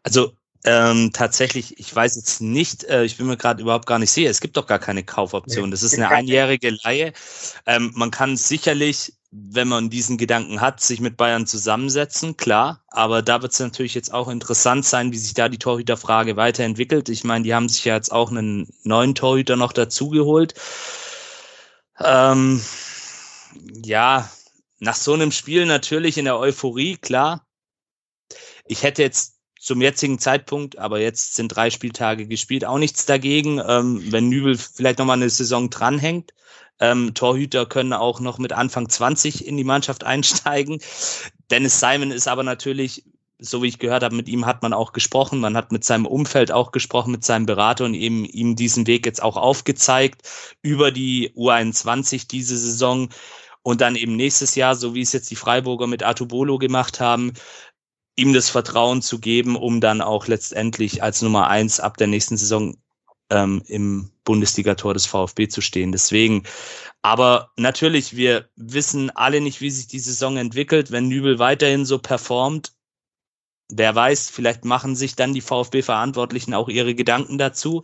Also ähm, tatsächlich, ich weiß jetzt nicht, äh, ich bin mir gerade überhaupt gar nicht sicher. Es gibt doch gar keine Kaufoption. Das ist eine einjährige Leihe. Ähm, man kann sicherlich wenn man diesen Gedanken hat, sich mit Bayern zusammensetzen, klar. Aber da wird es natürlich jetzt auch interessant sein, wie sich da die Torhüterfrage weiterentwickelt. Ich meine, die haben sich ja jetzt auch einen neuen Torhüter noch dazugeholt. Ähm, ja, nach so einem Spiel natürlich in der Euphorie, klar. Ich hätte jetzt zum jetzigen Zeitpunkt, aber jetzt sind drei Spieltage gespielt, auch nichts dagegen, ähm, wenn Nübel vielleicht nochmal eine Saison dranhängt. Ähm, Torhüter können auch noch mit Anfang 20 in die Mannschaft einsteigen. Dennis Simon ist aber natürlich, so wie ich gehört habe, mit ihm hat man auch gesprochen. Man hat mit seinem Umfeld auch gesprochen, mit seinem Berater und eben ihm diesen Weg jetzt auch aufgezeigt über die U21 diese Saison. Und dann eben nächstes Jahr, so wie es jetzt die Freiburger mit Artubolo gemacht haben, ihm das Vertrauen zu geben, um dann auch letztendlich als Nummer eins ab der nächsten Saison ähm, im Bundesligator des VfB zu stehen. Deswegen, aber natürlich, wir wissen alle nicht, wie sich die Saison entwickelt. Wenn Nübel weiterhin so performt, wer weiß, vielleicht machen sich dann die VfB-Verantwortlichen auch ihre Gedanken dazu.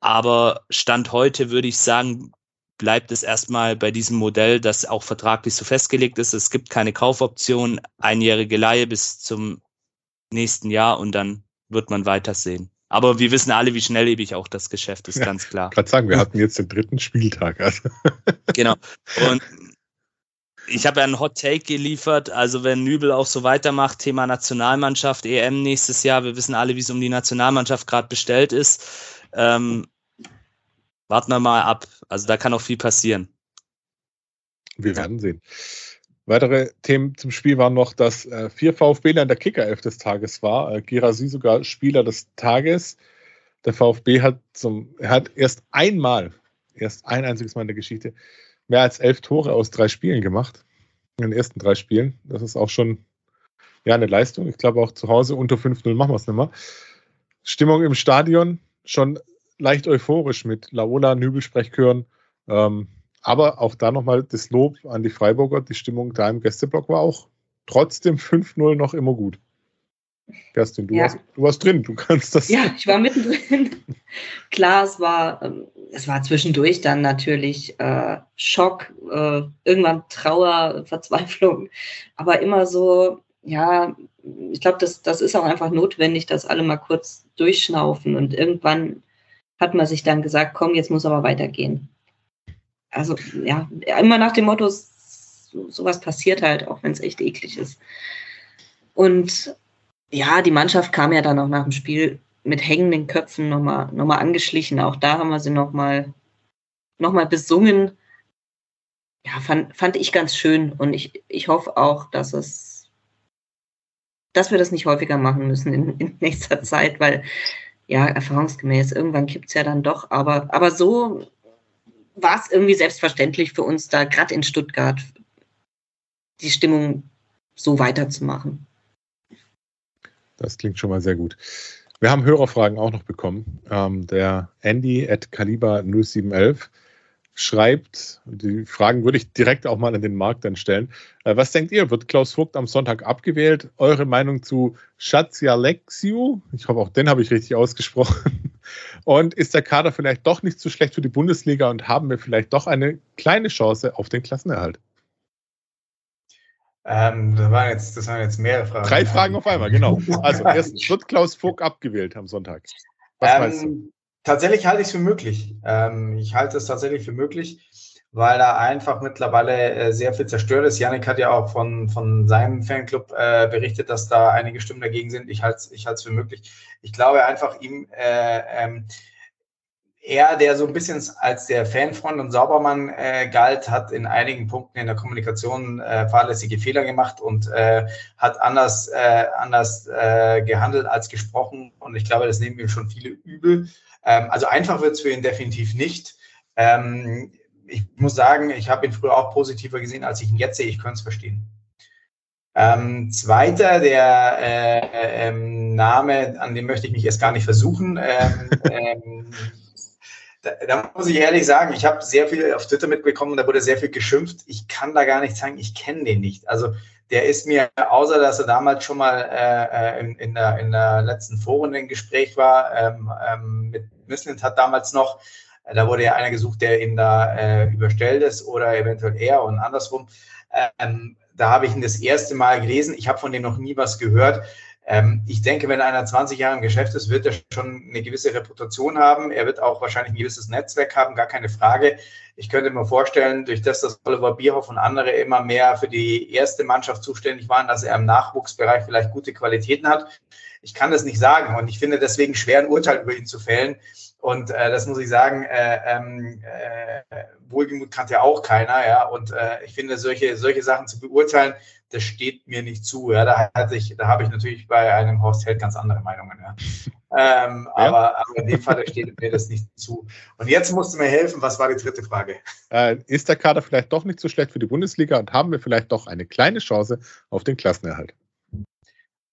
Aber Stand heute würde ich sagen, bleibt es erstmal bei diesem Modell, das auch vertraglich so festgelegt ist. Es gibt keine Kaufoption, einjährige Leihe bis zum nächsten Jahr und dann wird man weitersehen. Aber wir wissen alle, wie schnelllebig auch das Geschäft ist, ja, ganz klar. Ich kann sagen, wir hatten jetzt den dritten Spieltag. Also. Genau. Und ich habe ja einen Hot Take geliefert. Also wenn Nübel auch so weitermacht, Thema Nationalmannschaft, EM nächstes Jahr, wir wissen alle, wie es um die Nationalmannschaft gerade bestellt ist. Ähm, warten wir mal ab. Also da kann auch viel passieren. Wir werden sehen. Weitere Themen zum Spiel waren noch, dass äh, vier VfBler in der Kickerelf des Tages war. Äh, Girasi sogar Spieler des Tages. Der VfB hat zum, hat erst einmal, erst ein einziges Mal in der Geschichte, mehr als elf Tore aus drei Spielen gemacht. In den ersten drei Spielen. Das ist auch schon ja, eine Leistung. Ich glaube auch zu Hause unter 5-0 machen wir es nicht mehr. Stimmung im Stadion schon leicht euphorisch mit Laola, Nübel-Sprechchören. Ähm, aber auch da nochmal das Lob an die Freiburger. Die Stimmung da im Gästeblock war auch trotzdem 5-0 noch immer gut. Kerstin, du, ja. warst, du warst drin, du kannst das. Ja, ich war mittendrin. Klar, es war, ähm, es war zwischendurch dann natürlich äh, Schock, äh, irgendwann Trauer, Verzweiflung, aber immer so, ja, ich glaube, das, das ist auch einfach notwendig, dass alle mal kurz durchschnaufen und irgendwann hat man sich dann gesagt, komm, jetzt muss aber weitergehen also ja, immer nach dem Motto, so, sowas passiert halt, auch wenn es echt eklig ist. Und ja, die Mannschaft kam ja dann auch nach dem Spiel mit hängenden Köpfen nochmal noch mal angeschlichen. Auch da haben wir sie nochmal noch mal besungen. Ja, fand, fand ich ganz schön. Und ich, ich hoffe auch, dass es, dass wir das nicht häufiger machen müssen in, in nächster Zeit, weil ja, erfahrungsgemäß, irgendwann kippt es ja dann doch. Aber, aber so war es irgendwie selbstverständlich für uns da, gerade in Stuttgart, die Stimmung so weiterzumachen. Das klingt schon mal sehr gut. Wir haben Hörerfragen auch noch bekommen. Ähm, der Andy at Kaliber 0711 schreibt, die Fragen würde ich direkt auch mal an den Markt dann stellen. Äh, was denkt ihr? Wird Klaus Vogt am Sonntag abgewählt? Eure Meinung zu Schatzialexiu? Ich hoffe, auch den habe ich richtig ausgesprochen. Und ist der Kader vielleicht doch nicht so schlecht für die Bundesliga und haben wir vielleicht doch eine kleine Chance auf den Klassenerhalt? Ähm, das, waren jetzt, das waren jetzt mehrere Fragen. Drei Fragen auf einmal, genau. Also erstens, wird Klaus Vogt abgewählt am Sonntag? Was ähm, meinst du? Tatsächlich halte ich es für möglich. Ähm, ich halte es tatsächlich für möglich, weil da einfach mittlerweile äh, sehr viel zerstört ist. Janik hat ja auch von, von seinem Fanclub äh, berichtet, dass da einige Stimmen dagegen sind. Ich halte es ich für möglich. Ich glaube einfach, ihm äh, ähm, er, der so ein bisschen als der Fanfreund und Saubermann äh, galt, hat in einigen Punkten in der Kommunikation äh, fahrlässige Fehler gemacht und äh, hat anders, äh, anders äh, gehandelt als gesprochen. Und ich glaube, das nehmen ihm schon viele übel. Ähm, also einfach wird es für ihn definitiv nicht. Ähm, ich muss sagen, ich habe ihn früher auch positiver gesehen, als ich ihn jetzt sehe. Ich könnte es verstehen. Ähm, zweiter, der äh, ähm, Name, an dem möchte ich mich erst gar nicht versuchen. Ähm, ähm, da, da, muss ich ehrlich sagen, ich habe sehr viel auf Twitter mitbekommen, da wurde sehr viel geschimpft. Ich kann da gar nicht sagen, ich kenne den nicht. Also der ist mir, außer dass er damals schon mal äh, äh in, in, der, in der letzten Foren im Gespräch war, ähm, ähm, mit Missland hat damals noch, da wurde ja einer gesucht, der ihm da äh, überstellt ist oder eventuell er und andersrum. Ähm, da habe ich ihn das erste Mal gelesen. Ich habe von dem noch nie was gehört. Ähm, ich denke, wenn einer 20 Jahre im Geschäft ist, wird er schon eine gewisse Reputation haben. Er wird auch wahrscheinlich ein gewisses Netzwerk haben, gar keine Frage. Ich könnte mir vorstellen, durch das, dass Oliver Bierhoff und andere immer mehr für die erste Mannschaft zuständig waren, dass er im Nachwuchsbereich vielleicht gute Qualitäten hat. Ich kann das nicht sagen und ich finde deswegen schwer ein Urteil über ihn zu fällen. Und äh, das muss ich sagen, äh, ähm, äh, Wohlgemut kannte ja auch keiner, ja. Und äh, ich finde, solche, solche Sachen zu beurteilen, das steht mir nicht zu. Ja, da, hatte ich, da habe ich natürlich bei einem Horst Held ganz andere Meinungen. Ja. Ähm, ja. Aber, aber, in dem Fall steht mir das nicht zu. Und jetzt musst du mir helfen, was war die dritte Frage? Äh, ist der Kader vielleicht doch nicht so schlecht für die Bundesliga und haben wir vielleicht doch eine kleine Chance auf den Klassenerhalt?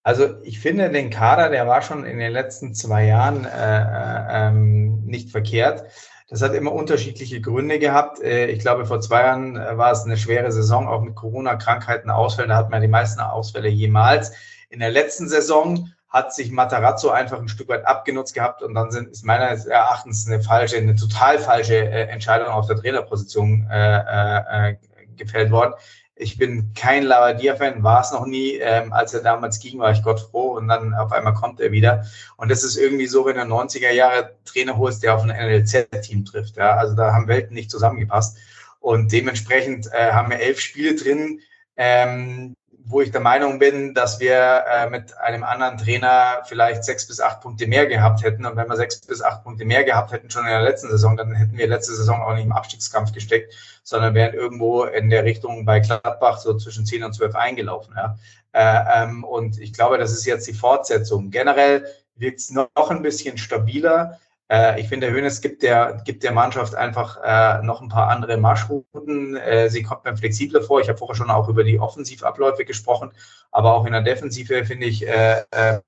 Also ich finde den Kader, der war schon in den letzten zwei Jahren äh, äh, ähm, nicht verkehrt. Das hat immer unterschiedliche Gründe gehabt. Äh, ich glaube, vor zwei Jahren äh, war es eine schwere Saison, auch mit Corona-Krankheiten, Ausfällen. Da hat man die meisten Ausfälle jemals. In der letzten Saison hat sich Matarazzo einfach ein Stück weit abgenutzt gehabt und dann sind, ist meines Erachtens eine falsche, eine total falsche Entscheidung auf der Trainerposition äh, äh, gefällt worden. Ich bin kein Lavadia-Fan, war es noch nie. Ähm, als er damals ging, war ich Gott froh und dann auf einmal kommt er wieder. Und das ist irgendwie so, wenn du 90er Jahre Trainer holst, der auf ein NLZ-Team trifft. Ja? Also da haben Welten nicht zusammengepasst. Und dementsprechend äh, haben wir elf Spiele drin, ähm, wo ich der Meinung bin, dass wir äh, mit einem anderen Trainer vielleicht sechs bis acht Punkte mehr gehabt hätten. Und wenn wir sechs bis acht Punkte mehr gehabt hätten schon in der letzten Saison, dann hätten wir letzte Saison auch nicht im Abstiegskampf gesteckt, sondern wären irgendwo in der Richtung bei Gladbach so zwischen zehn und zwölf eingelaufen. Ja. Äh, ähm, und ich glaube, das ist jetzt die Fortsetzung. Generell wirkt es noch ein bisschen stabiler. Äh, ich finde, Hönes gibt der, gibt der Mannschaft einfach äh, noch ein paar andere Marschrouten. Äh, sie kommt mir flexibler vor. Ich habe vorher schon auch über die Offensivabläufe gesprochen, aber auch in der Defensive, finde ich, äh, äh,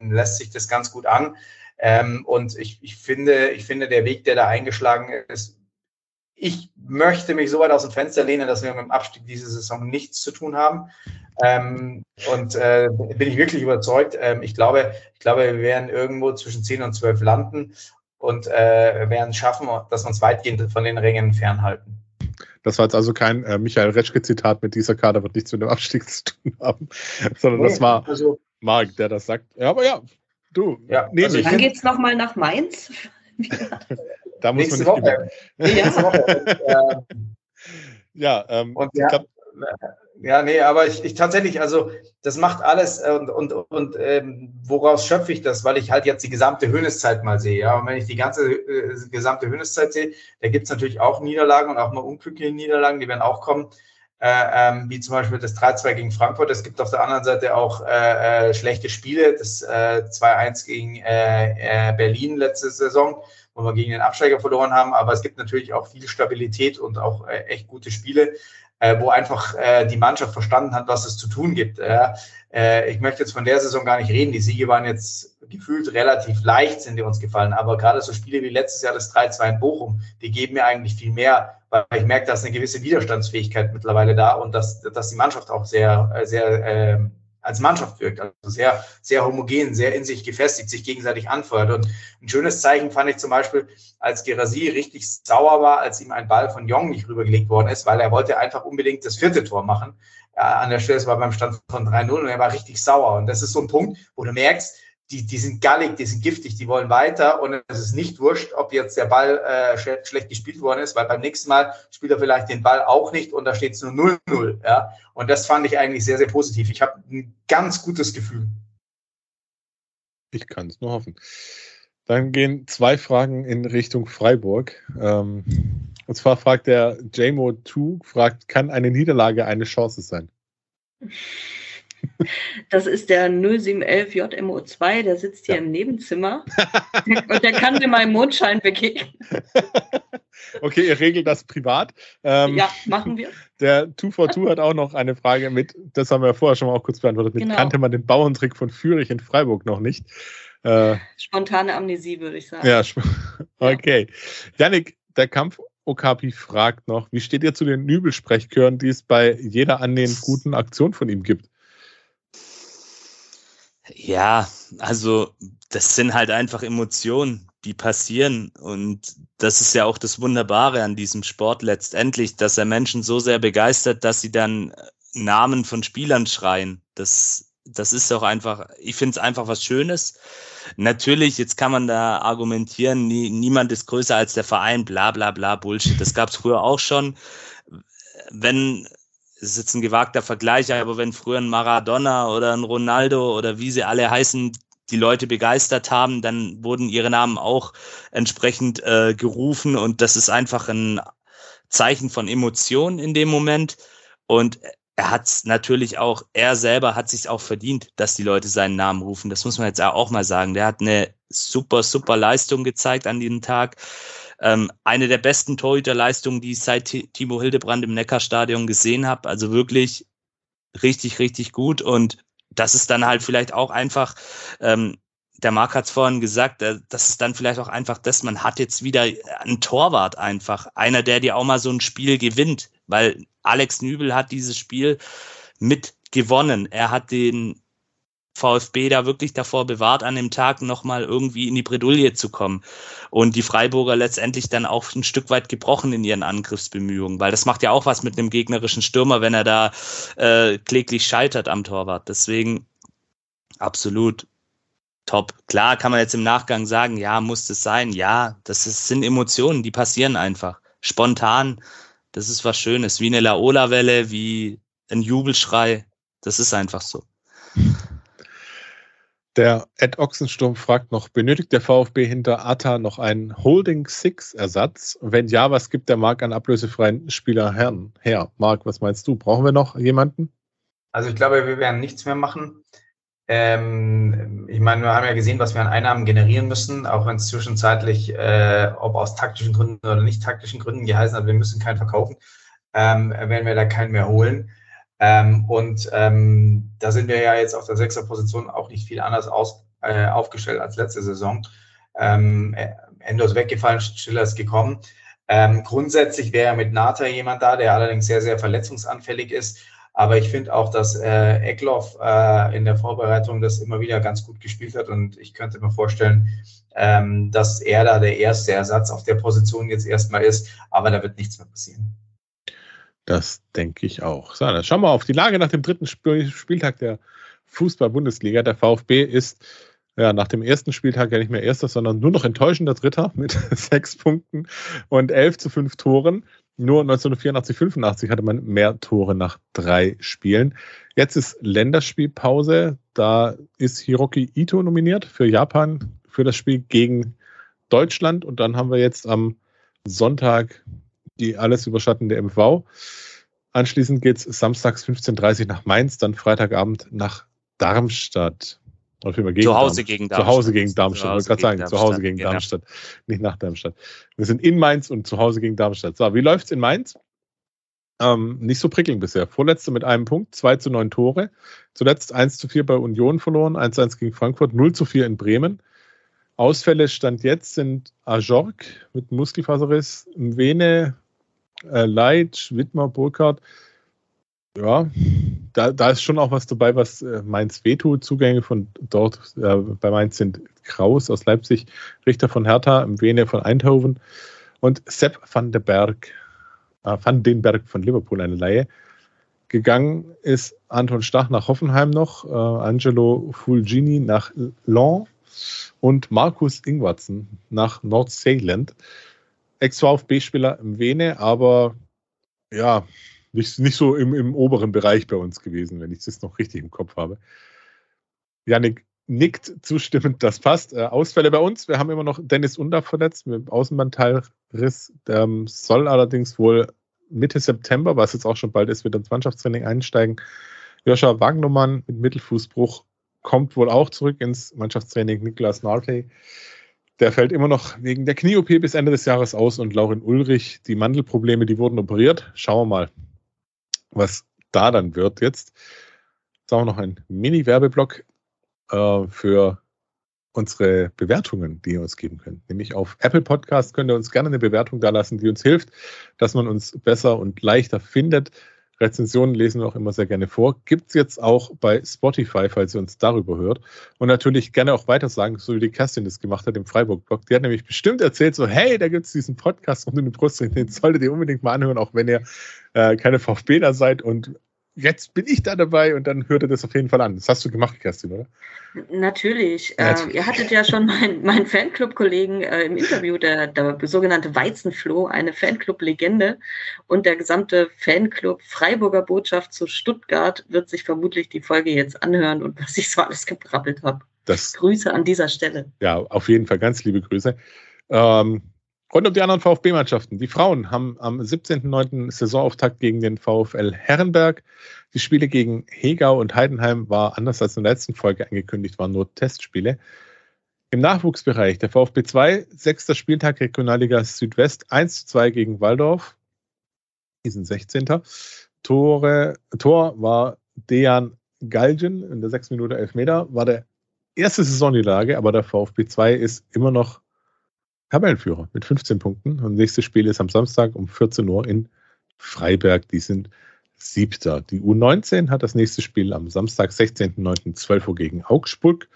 lässt sich das ganz gut an. Ähm, und ich, ich, finde, ich finde, der Weg, der da eingeschlagen ist, ich möchte mich so weit aus dem Fenster lehnen, dass wir mit dem Abstieg diese Saison nichts zu tun haben. Ähm, und äh, bin ich wirklich überzeugt. Ähm, ich glaube, ich glaube, wir werden irgendwo zwischen 10 und 12 landen und äh, werden es schaffen, dass wir uns weitgehend von den Ringen fernhalten. Das war jetzt also kein äh, Michael Reschke-Zitat mit dieser Kader wird nichts mit dem Abstieg zu tun haben, sondern nee, das war also, Marc, der das sagt. Ja, aber ja, du. Ja, nee, also dann geht es nochmal nach Mainz. da muss Nächste man nicht Woche. Nächste Woche. ja, ähm, und ja, glaub, ja, nee, aber ich, ich tatsächlich, also das macht alles äh, und, und, und ähm, woraus schöpfe ich das? Weil ich halt jetzt die gesamte Höhneszeit mal sehe. Ja, und wenn ich die ganze äh, gesamte Höhneszeit sehe, da gibt es natürlich auch Niederlagen und auch mal unglückliche Niederlagen, die werden auch kommen. Äh, ähm, wie zum Beispiel das 3-2 gegen Frankfurt. Es gibt auf der anderen Seite auch äh, äh, schlechte Spiele. Das äh, 2-1 gegen äh, Berlin letzte Saison, wo wir gegen den Absteiger verloren haben. Aber es gibt natürlich auch viel Stabilität und auch echt gute Spiele. Äh, wo einfach äh, die Mannschaft verstanden hat, was es zu tun gibt. Äh, äh, ich möchte jetzt von der Saison gar nicht reden. Die Siege waren jetzt gefühlt relativ leicht, sind die uns gefallen. Aber gerade so Spiele wie letztes Jahr das 3-2 in Bochum, die geben mir eigentlich viel mehr, weil ich merke, dass eine gewisse Widerstandsfähigkeit mittlerweile da und dass, dass die Mannschaft auch sehr, sehr äh, als Mannschaft wirkt. Also sehr, sehr homogen, sehr in sich gefestigt, sich gegenseitig anfeuert. Und ein schönes Zeichen fand ich zum Beispiel, als Gerasi richtig sauer war, als ihm ein Ball von Jong nicht rübergelegt worden ist, weil er wollte einfach unbedingt das vierte Tor machen. Ja, an der Stelle, war beim Stand von 3-0 und er war richtig sauer. Und das ist so ein Punkt, wo du merkst, die, die sind gallig, die sind giftig, die wollen weiter und es ist nicht wurscht, ob jetzt der Ball äh, sch schlecht gespielt worden ist, weil beim nächsten Mal spielt er vielleicht den Ball auch nicht und da steht es nur 0-0. Ja? Und das fand ich eigentlich sehr, sehr positiv. Ich habe ein ganz gutes Gefühl. Ich kann es nur hoffen. Dann gehen zwei Fragen in Richtung Freiburg. Ähm, und zwar fragt der JMO2, fragt, kann eine Niederlage eine Chance sein? Das ist der 0711 JMO2, der sitzt hier ja. im Nebenzimmer und der kann mir mal im Mondschein begegnen. Okay, ihr regelt das privat. Ähm, ja, machen wir. Der 242 hat auch noch eine Frage mit, das haben wir vorher schon mal auch kurz beantwortet, mit genau. kannte man den Bauerntrick von Fürich in Freiburg noch nicht. Äh, Spontane Amnesie, würde ich sagen. Ja, okay. Ja. Janik, der Kampf Okapi fragt noch, wie steht ihr zu den Nübelsprechchören, die es bei jeder annehmend guten Aktion von ihm gibt? Ja, also das sind halt einfach Emotionen, die passieren. Und das ist ja auch das Wunderbare an diesem Sport letztendlich, dass er Menschen so sehr begeistert, dass sie dann Namen von Spielern schreien. Das, das ist auch einfach, ich finde es einfach was Schönes. Natürlich, jetzt kann man da argumentieren, nie, niemand ist größer als der Verein, bla bla bla, Bullshit. Das gab es früher auch schon. Wenn es ist jetzt ein gewagter Vergleich, aber wenn früher ein Maradona oder ein Ronaldo oder wie sie alle heißen, die Leute begeistert haben, dann wurden ihre Namen auch entsprechend äh, gerufen und das ist einfach ein Zeichen von Emotionen in dem Moment und er hat natürlich auch, er selber hat sich auch verdient, dass die Leute seinen Namen rufen. Das muss man jetzt auch mal sagen. Der hat eine super, super Leistung gezeigt an diesem Tag. Ähm, eine der besten Torhüterleistungen, die ich seit Timo Hildebrand im Neckarstadion gesehen habe. Also wirklich richtig, richtig gut. Und das ist dann halt vielleicht auch einfach, ähm, der Marc hat es vorhin gesagt, äh, das ist dann vielleicht auch einfach das, man hat jetzt wieder einen Torwart einfach. Einer, der dir auch mal so ein Spiel gewinnt. Weil Alex Nübel hat dieses Spiel mit gewonnen. Er hat den VfB da wirklich davor bewahrt, an dem Tag nochmal irgendwie in die Bredouille zu kommen. Und die Freiburger letztendlich dann auch ein Stück weit gebrochen in ihren Angriffsbemühungen, weil das macht ja auch was mit einem gegnerischen Stürmer, wenn er da äh, kläglich scheitert am Torwart. Deswegen absolut top. Klar kann man jetzt im Nachgang sagen, ja, muss es sein. Ja, das ist, sind Emotionen, die passieren einfach. Spontan. Das ist was Schönes. Wie eine Laola-Welle, wie ein Jubelschrei. Das ist einfach so. Der Ed Ochsensturm fragt noch, benötigt der VfB hinter Atta noch einen Holding Six Ersatz? Wenn ja, was gibt der Marc an ablösefreien Spieler her? Marc, was meinst du? Brauchen wir noch jemanden? Also ich glaube, wir werden nichts mehr machen. Ähm, ich meine, wir haben ja gesehen, was wir an Einnahmen generieren müssen, auch wenn es zwischenzeitlich, äh, ob aus taktischen Gründen oder nicht taktischen Gründen geheißen hat, wir müssen keinen verkaufen, ähm, werden wir da keinen mehr holen. Ähm, und ähm, da sind wir ja jetzt auf der Sechserposition auch nicht viel anders aus, äh, aufgestellt als letzte Saison. Ähm, Endo ist weggefallen, Schiller ist gekommen. Ähm, grundsätzlich wäre mit Nata jemand da, der allerdings sehr, sehr verletzungsanfällig ist. Aber ich finde auch, dass äh, Eckloff äh, in der Vorbereitung das immer wieder ganz gut gespielt hat. Und ich könnte mir vorstellen, ähm, dass er da der erste Ersatz auf der Position jetzt erstmal ist. Aber da wird nichts mehr passieren. Das denke ich auch. So, dann schauen wir auf die Lage nach dem dritten Spieltag der Fußball-Bundesliga. Der VfB ist ja, nach dem ersten Spieltag ja nicht mehr erster, sondern nur noch enttäuschender Dritter mit sechs Punkten und elf zu fünf Toren. Nur 1984, 85 hatte man mehr Tore nach drei Spielen. Jetzt ist Länderspielpause. Da ist Hiroki Ito nominiert für Japan für das Spiel gegen Deutschland. Und dann haben wir jetzt am Sonntag die alles überschattende MV. Anschließend geht es samstags 15.30 Uhr nach Mainz, dann Freitagabend nach Darmstadt. zu Hause gegen Darmstadt. Zu Hause gegen Darmstadt. Ich wollte gerade sagen, Darmstadt. zu Hause gegen genau. Darmstadt, nicht nach Darmstadt. Wir sind in Mainz und zu Hause gegen Darmstadt. So, wie läuft es in Mainz? Ähm, nicht so prickelnd bisher. Vorletzte mit einem Punkt, 2 zu 9 Tore. Zuletzt 1 zu 4 bei Union verloren, 1 zu 1 gegen Frankfurt, 0 zu 4 in Bremen. Ausfälle Stand jetzt sind Ajork mit Muskelfaserriss, Mwene, äh, Leitsch, Wittmer, Burkhardt. Ja, da, da ist schon auch was dabei, was äh, Mainz wehtut. Zugänge von dort äh, bei Mainz sind Kraus aus Leipzig, Richter von Hertha, Mwene von Eindhoven und Sepp van den Berg, äh, van den Berg von Liverpool, eine Laie. Gegangen ist Anton Stach nach Hoffenheim noch, äh, Angelo Fulgini nach Lens und Markus Ingwarzen nach Nordseyland. Ex-VfB-Spieler im Vene, aber ja, nicht, nicht so im, im oberen Bereich bei uns gewesen, wenn ich das noch richtig im Kopf habe. Janik nickt zustimmend, das passt. Äh, Ausfälle bei uns, wir haben immer noch Dennis Undaff verletzt mit Außenbandteilriss. Ähm, soll allerdings wohl Mitte September, was jetzt auch schon bald ist, wieder ins Mannschaftstraining einsteigen. Joscha Wagnermann mit Mittelfußbruch kommt wohl auch zurück ins Mannschaftstraining. Niklas Nartey, der fällt immer noch wegen der Knie-OP bis Ende des Jahres aus und Laurin Ulrich, die Mandelprobleme, die wurden operiert. Schauen wir mal, was da dann wird jetzt. Jetzt haben wir noch ein Mini-Werbeblock äh, für unsere Bewertungen, die ihr uns geben könnt. Nämlich auf Apple Podcast könnt ihr uns gerne eine Bewertung da lassen, die uns hilft, dass man uns besser und leichter findet. Rezensionen lesen wir auch immer sehr gerne vor. Gibt es jetzt auch bei Spotify, falls ihr uns darüber hört. Und natürlich gerne auch weiter sagen, so wie die Kerstin das gemacht hat im Freiburg-Blog. Die hat nämlich bestimmt erzählt, so, hey, da gibt es diesen Podcast rund um den Brust, den solltet ihr unbedingt mal anhören, auch wenn ihr äh, keine VfBler seid und jetzt bin ich da dabei und dann hört ihr das auf jeden Fall an. Das hast du gemacht, Kerstin, oder? Natürlich. Natürlich. Äh, ihr hattet ja schon meinen mein Fanclub-Kollegen äh, im Interview, der, der sogenannte Weizenfloh, eine Fanclub-Legende. Und der gesamte Fanclub Freiburger Botschaft zu Stuttgart wird sich vermutlich die Folge jetzt anhören und was ich so alles gebrabbelt habe. Grüße an dieser Stelle. Ja, auf jeden Fall ganz liebe Grüße. Ähm, und um die anderen VfB-Mannschaften. Die Frauen haben am 17.09. Saisonauftakt gegen den VfL Herrenberg. Die Spiele gegen Hegau und Heidenheim war anders als in der letzten Folge angekündigt, waren nur Testspiele. Im Nachwuchsbereich der VfB 2, sechster Spieltag Regionalliga Südwest, 1 zu 2 gegen Waldorf. Die sind 16. Tore, Tor war Dejan Galgen in der 6 Minute 11 Meter. War der erste Saisonniederlage, aber der VfB 2 ist immer noch Tabellenführer mit 15 Punkten. Und nächstes Spiel ist am Samstag um 14 Uhr in Freiberg. Die sind Siebter. Die U19 hat das nächste Spiel am Samstag, 16.09. 12 Uhr gegen Augsburg.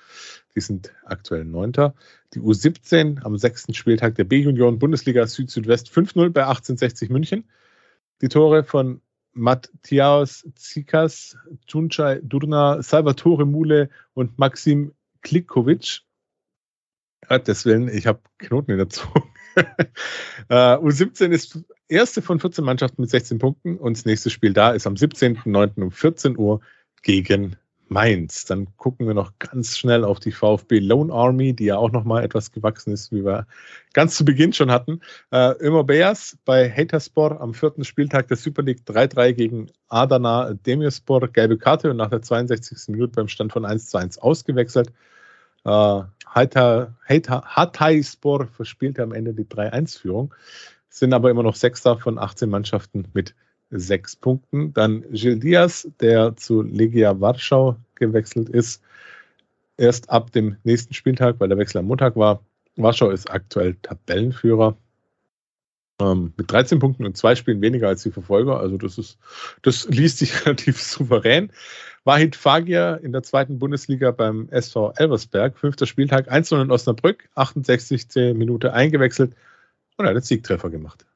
Die sind aktuell Neunter. Die U17 am sechsten Spieltag der B-Union Bundesliga Süd-Südwest 5-0 bei 1860 München. Die Tore von Matthias Zikas, Tunçay Durna, Salvatore Mule und Maxim Klikovic. Willen, ich habe Knoten in der Zunge. uh, U17 ist erste von 14 Mannschaften mit 16 Punkten und das nächste Spiel da ist am 17.09. um 14 Uhr gegen Mainz. Dann gucken wir noch ganz schnell auf die VfB Lone Army, die ja auch noch mal etwas gewachsen ist, wie wir ganz zu Beginn schon hatten. Äh, Ömer Beas bei Haterspor am vierten Spieltag der Super League 3-3 gegen Adana Demirspor, gelbe Karte und nach der 62. Minute beim Stand von 1 zu 1 ausgewechselt. Äh, verspielte am Ende die 3-1-Führung, sind aber immer noch Sechster von 18 Mannschaften mit sechs Punkten. Dann Gilles Diaz, der zu Legia Warschau gewechselt ist, erst ab dem nächsten Spieltag, weil der Wechsel am Montag war. Warschau ist aktuell Tabellenführer ähm, mit 13 Punkten und zwei Spielen weniger als die Verfolger. Also das ist, das liest sich relativ souverän. Wahid Fagir in der zweiten Bundesliga beim SV Elversberg, fünfter Spieltag, 1-0 in Osnabrück, 68. Minute eingewechselt und hat einen Siegtreffer gemacht.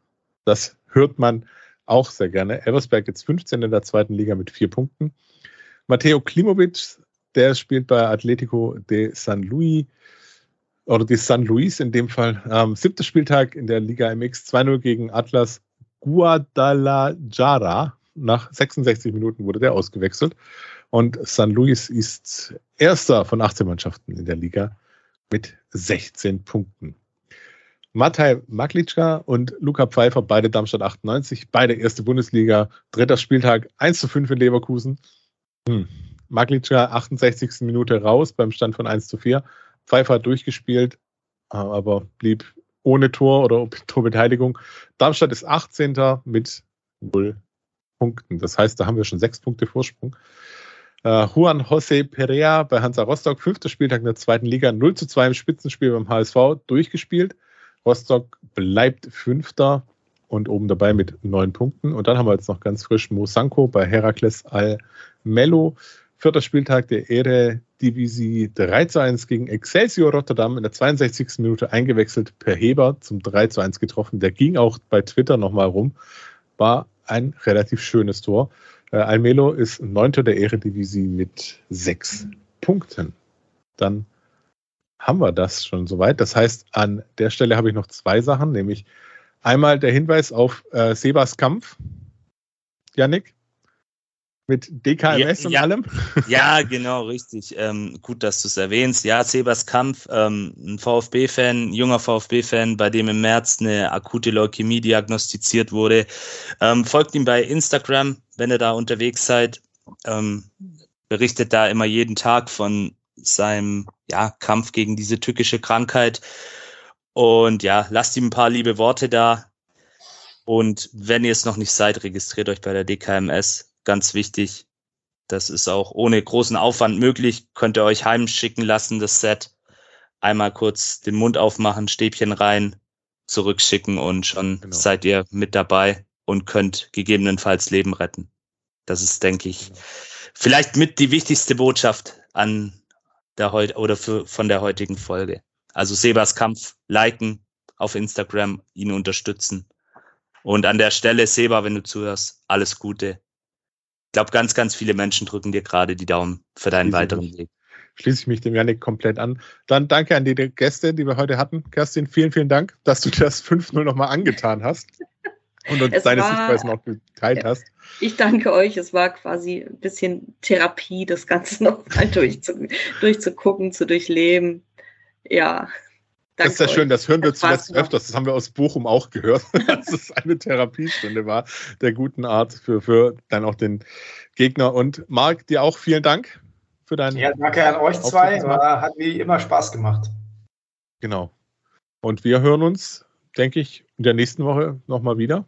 Das hört man auch sehr gerne. Elversberg jetzt 15 in der zweiten Liga mit vier Punkten. Matteo Klimovic, der spielt bei Atletico de San Luis oder die San Luis in dem Fall. Ähm, siebter Spieltag in der Liga MX 2-0 gegen Atlas Guadalajara. Nach 66 Minuten wurde der ausgewechselt. Und San Luis ist erster von 18 Mannschaften in der Liga mit 16 Punkten. Matej Maklitschka und Luca Pfeiffer, beide Darmstadt 98, beide erste Bundesliga, dritter Spieltag 1 zu 5 in Leverkusen. Hm. Maklitschka 68. Minute raus beim Stand von 1 zu 4. Pfeiffer hat durchgespielt, aber blieb ohne Tor oder Torbeteiligung. Darmstadt ist 18. mit 0 Punkten. Das heißt, da haben wir schon sechs Punkte Vorsprung. Äh, Juan José Perea bei Hansa Rostock, fünfter Spieltag in der zweiten Liga, 0 zu 2 im Spitzenspiel beim HSV durchgespielt. Rostock bleibt Fünfter und oben dabei mit neun Punkten. Und dann haben wir jetzt noch ganz frisch Mosanko bei Herakles Al-Mello. Vierter Spieltag der Ehre Divisie 3 zu 1 gegen Excelsior Rotterdam in der 62. Minute eingewechselt per Heber zum 3 zu 1 getroffen. Der ging auch bei Twitter nochmal rum. War ein relativ schönes Tor. Äh, Almelo ist Neunter der Eredivisie mit sechs Punkten. Dann haben wir das schon soweit. Das heißt, an der Stelle habe ich noch zwei Sachen, nämlich einmal der Hinweis auf äh, Sebas Kampf. Janik, mit DKMS ja, und ja, allem. Ja, genau, richtig. Ähm, gut, dass du es erwähnst. Ja, Sebas Kampf, ähm, ein VfB-Fan, junger VfB-Fan, bei dem im März eine akute Leukämie diagnostiziert wurde. Ähm, folgt ihm bei Instagram, wenn ihr da unterwegs seid. Ähm, berichtet da immer jeden Tag von seinem ja, Kampf gegen diese tückische Krankheit. Und ja, lasst ihm ein paar liebe Worte da. Und wenn ihr es noch nicht seid, registriert euch bei der DKMS ganz wichtig. Das ist auch ohne großen Aufwand möglich. Könnt ihr euch heimschicken lassen, das Set. Einmal kurz den Mund aufmachen, Stäbchen rein, zurückschicken und schon genau. seid ihr mit dabei und könnt gegebenenfalls Leben retten. Das ist, denke ich, genau. vielleicht mit die wichtigste Botschaft an der heute oder für, von der heutigen Folge. Also Sebas Kampf liken auf Instagram, ihn unterstützen. Und an der Stelle, Seba, wenn du zuhörst, alles Gute glaube, ganz, ganz viele Menschen drücken dir gerade die Daumen für deinen Schließe weiteren. Weg. Schließe ich mich dem Janik komplett an. Dann danke an die Gäste, die wir heute hatten. Kerstin, vielen, vielen Dank, dass du das 5-0 nochmal angetan hast und uns es deine war, Sichtweisen auch geteilt hast. Ich danke euch. Es war quasi ein bisschen Therapie, das Ganze nochmal durchzu, durchzugucken, zu durchleben. Ja. Danke das ist ja schön, das hören wir zuletzt öfters. Das haben wir aus Bochum auch gehört, dass es eine Therapiestunde war, der guten Art für, für dann auch den Gegner. Und Marc, dir auch vielen Dank für deinen. Ja, danke an euch zwei. Hat wie immer Spaß gemacht. Genau. Und wir hören uns, denke ich, in der nächsten Woche nochmal wieder.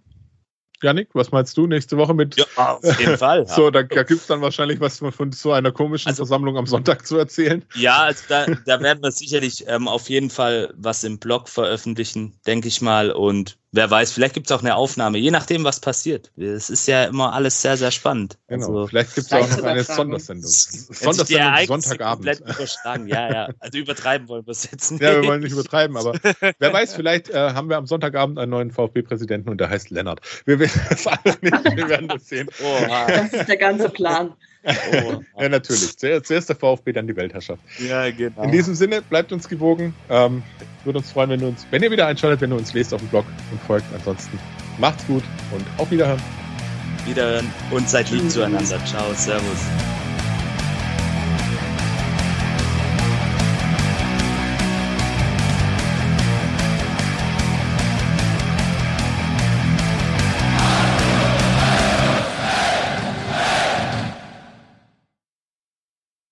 Janik, was meinst du nächste Woche mit? Ja, auf jeden Fall. so, da, da gibt es dann wahrscheinlich was von so einer komischen also, Versammlung am Sonntag zu erzählen. Ja, also da, da werden wir sicherlich ähm, auf jeden Fall was im Blog veröffentlichen, denke ich mal. Und wer weiß, vielleicht gibt es auch eine Aufnahme, je nachdem, was passiert. Es ist ja immer alles sehr, sehr spannend. Genau, also, vielleicht gibt es auch noch eine Sondersendung. Sondersendung Sonntagabend. Überschlagen. Ja, ja. Also übertreiben wollen wir es jetzt nicht. Ja, wir wollen nicht übertreiben, aber wer weiß, vielleicht äh, haben wir am Sonntagabend einen neuen VfB-Präsidenten und der heißt Lennart. Wir alle nicht, wir werden das sehen. Oha. Das ist der ganze Plan. Oh, ja, natürlich. Zuerst der VfB, dann die Weltherrschaft. Ja, genau. In diesem Sinne, bleibt uns gewogen. Ähm, würde uns freuen, wenn, du uns, wenn ihr wieder einschaltet, wenn ihr uns lest auf dem Blog und folgt. Ansonsten macht's gut und auf Wiederhören. Wiederhören und seid lieb zueinander. Ciao, Servus.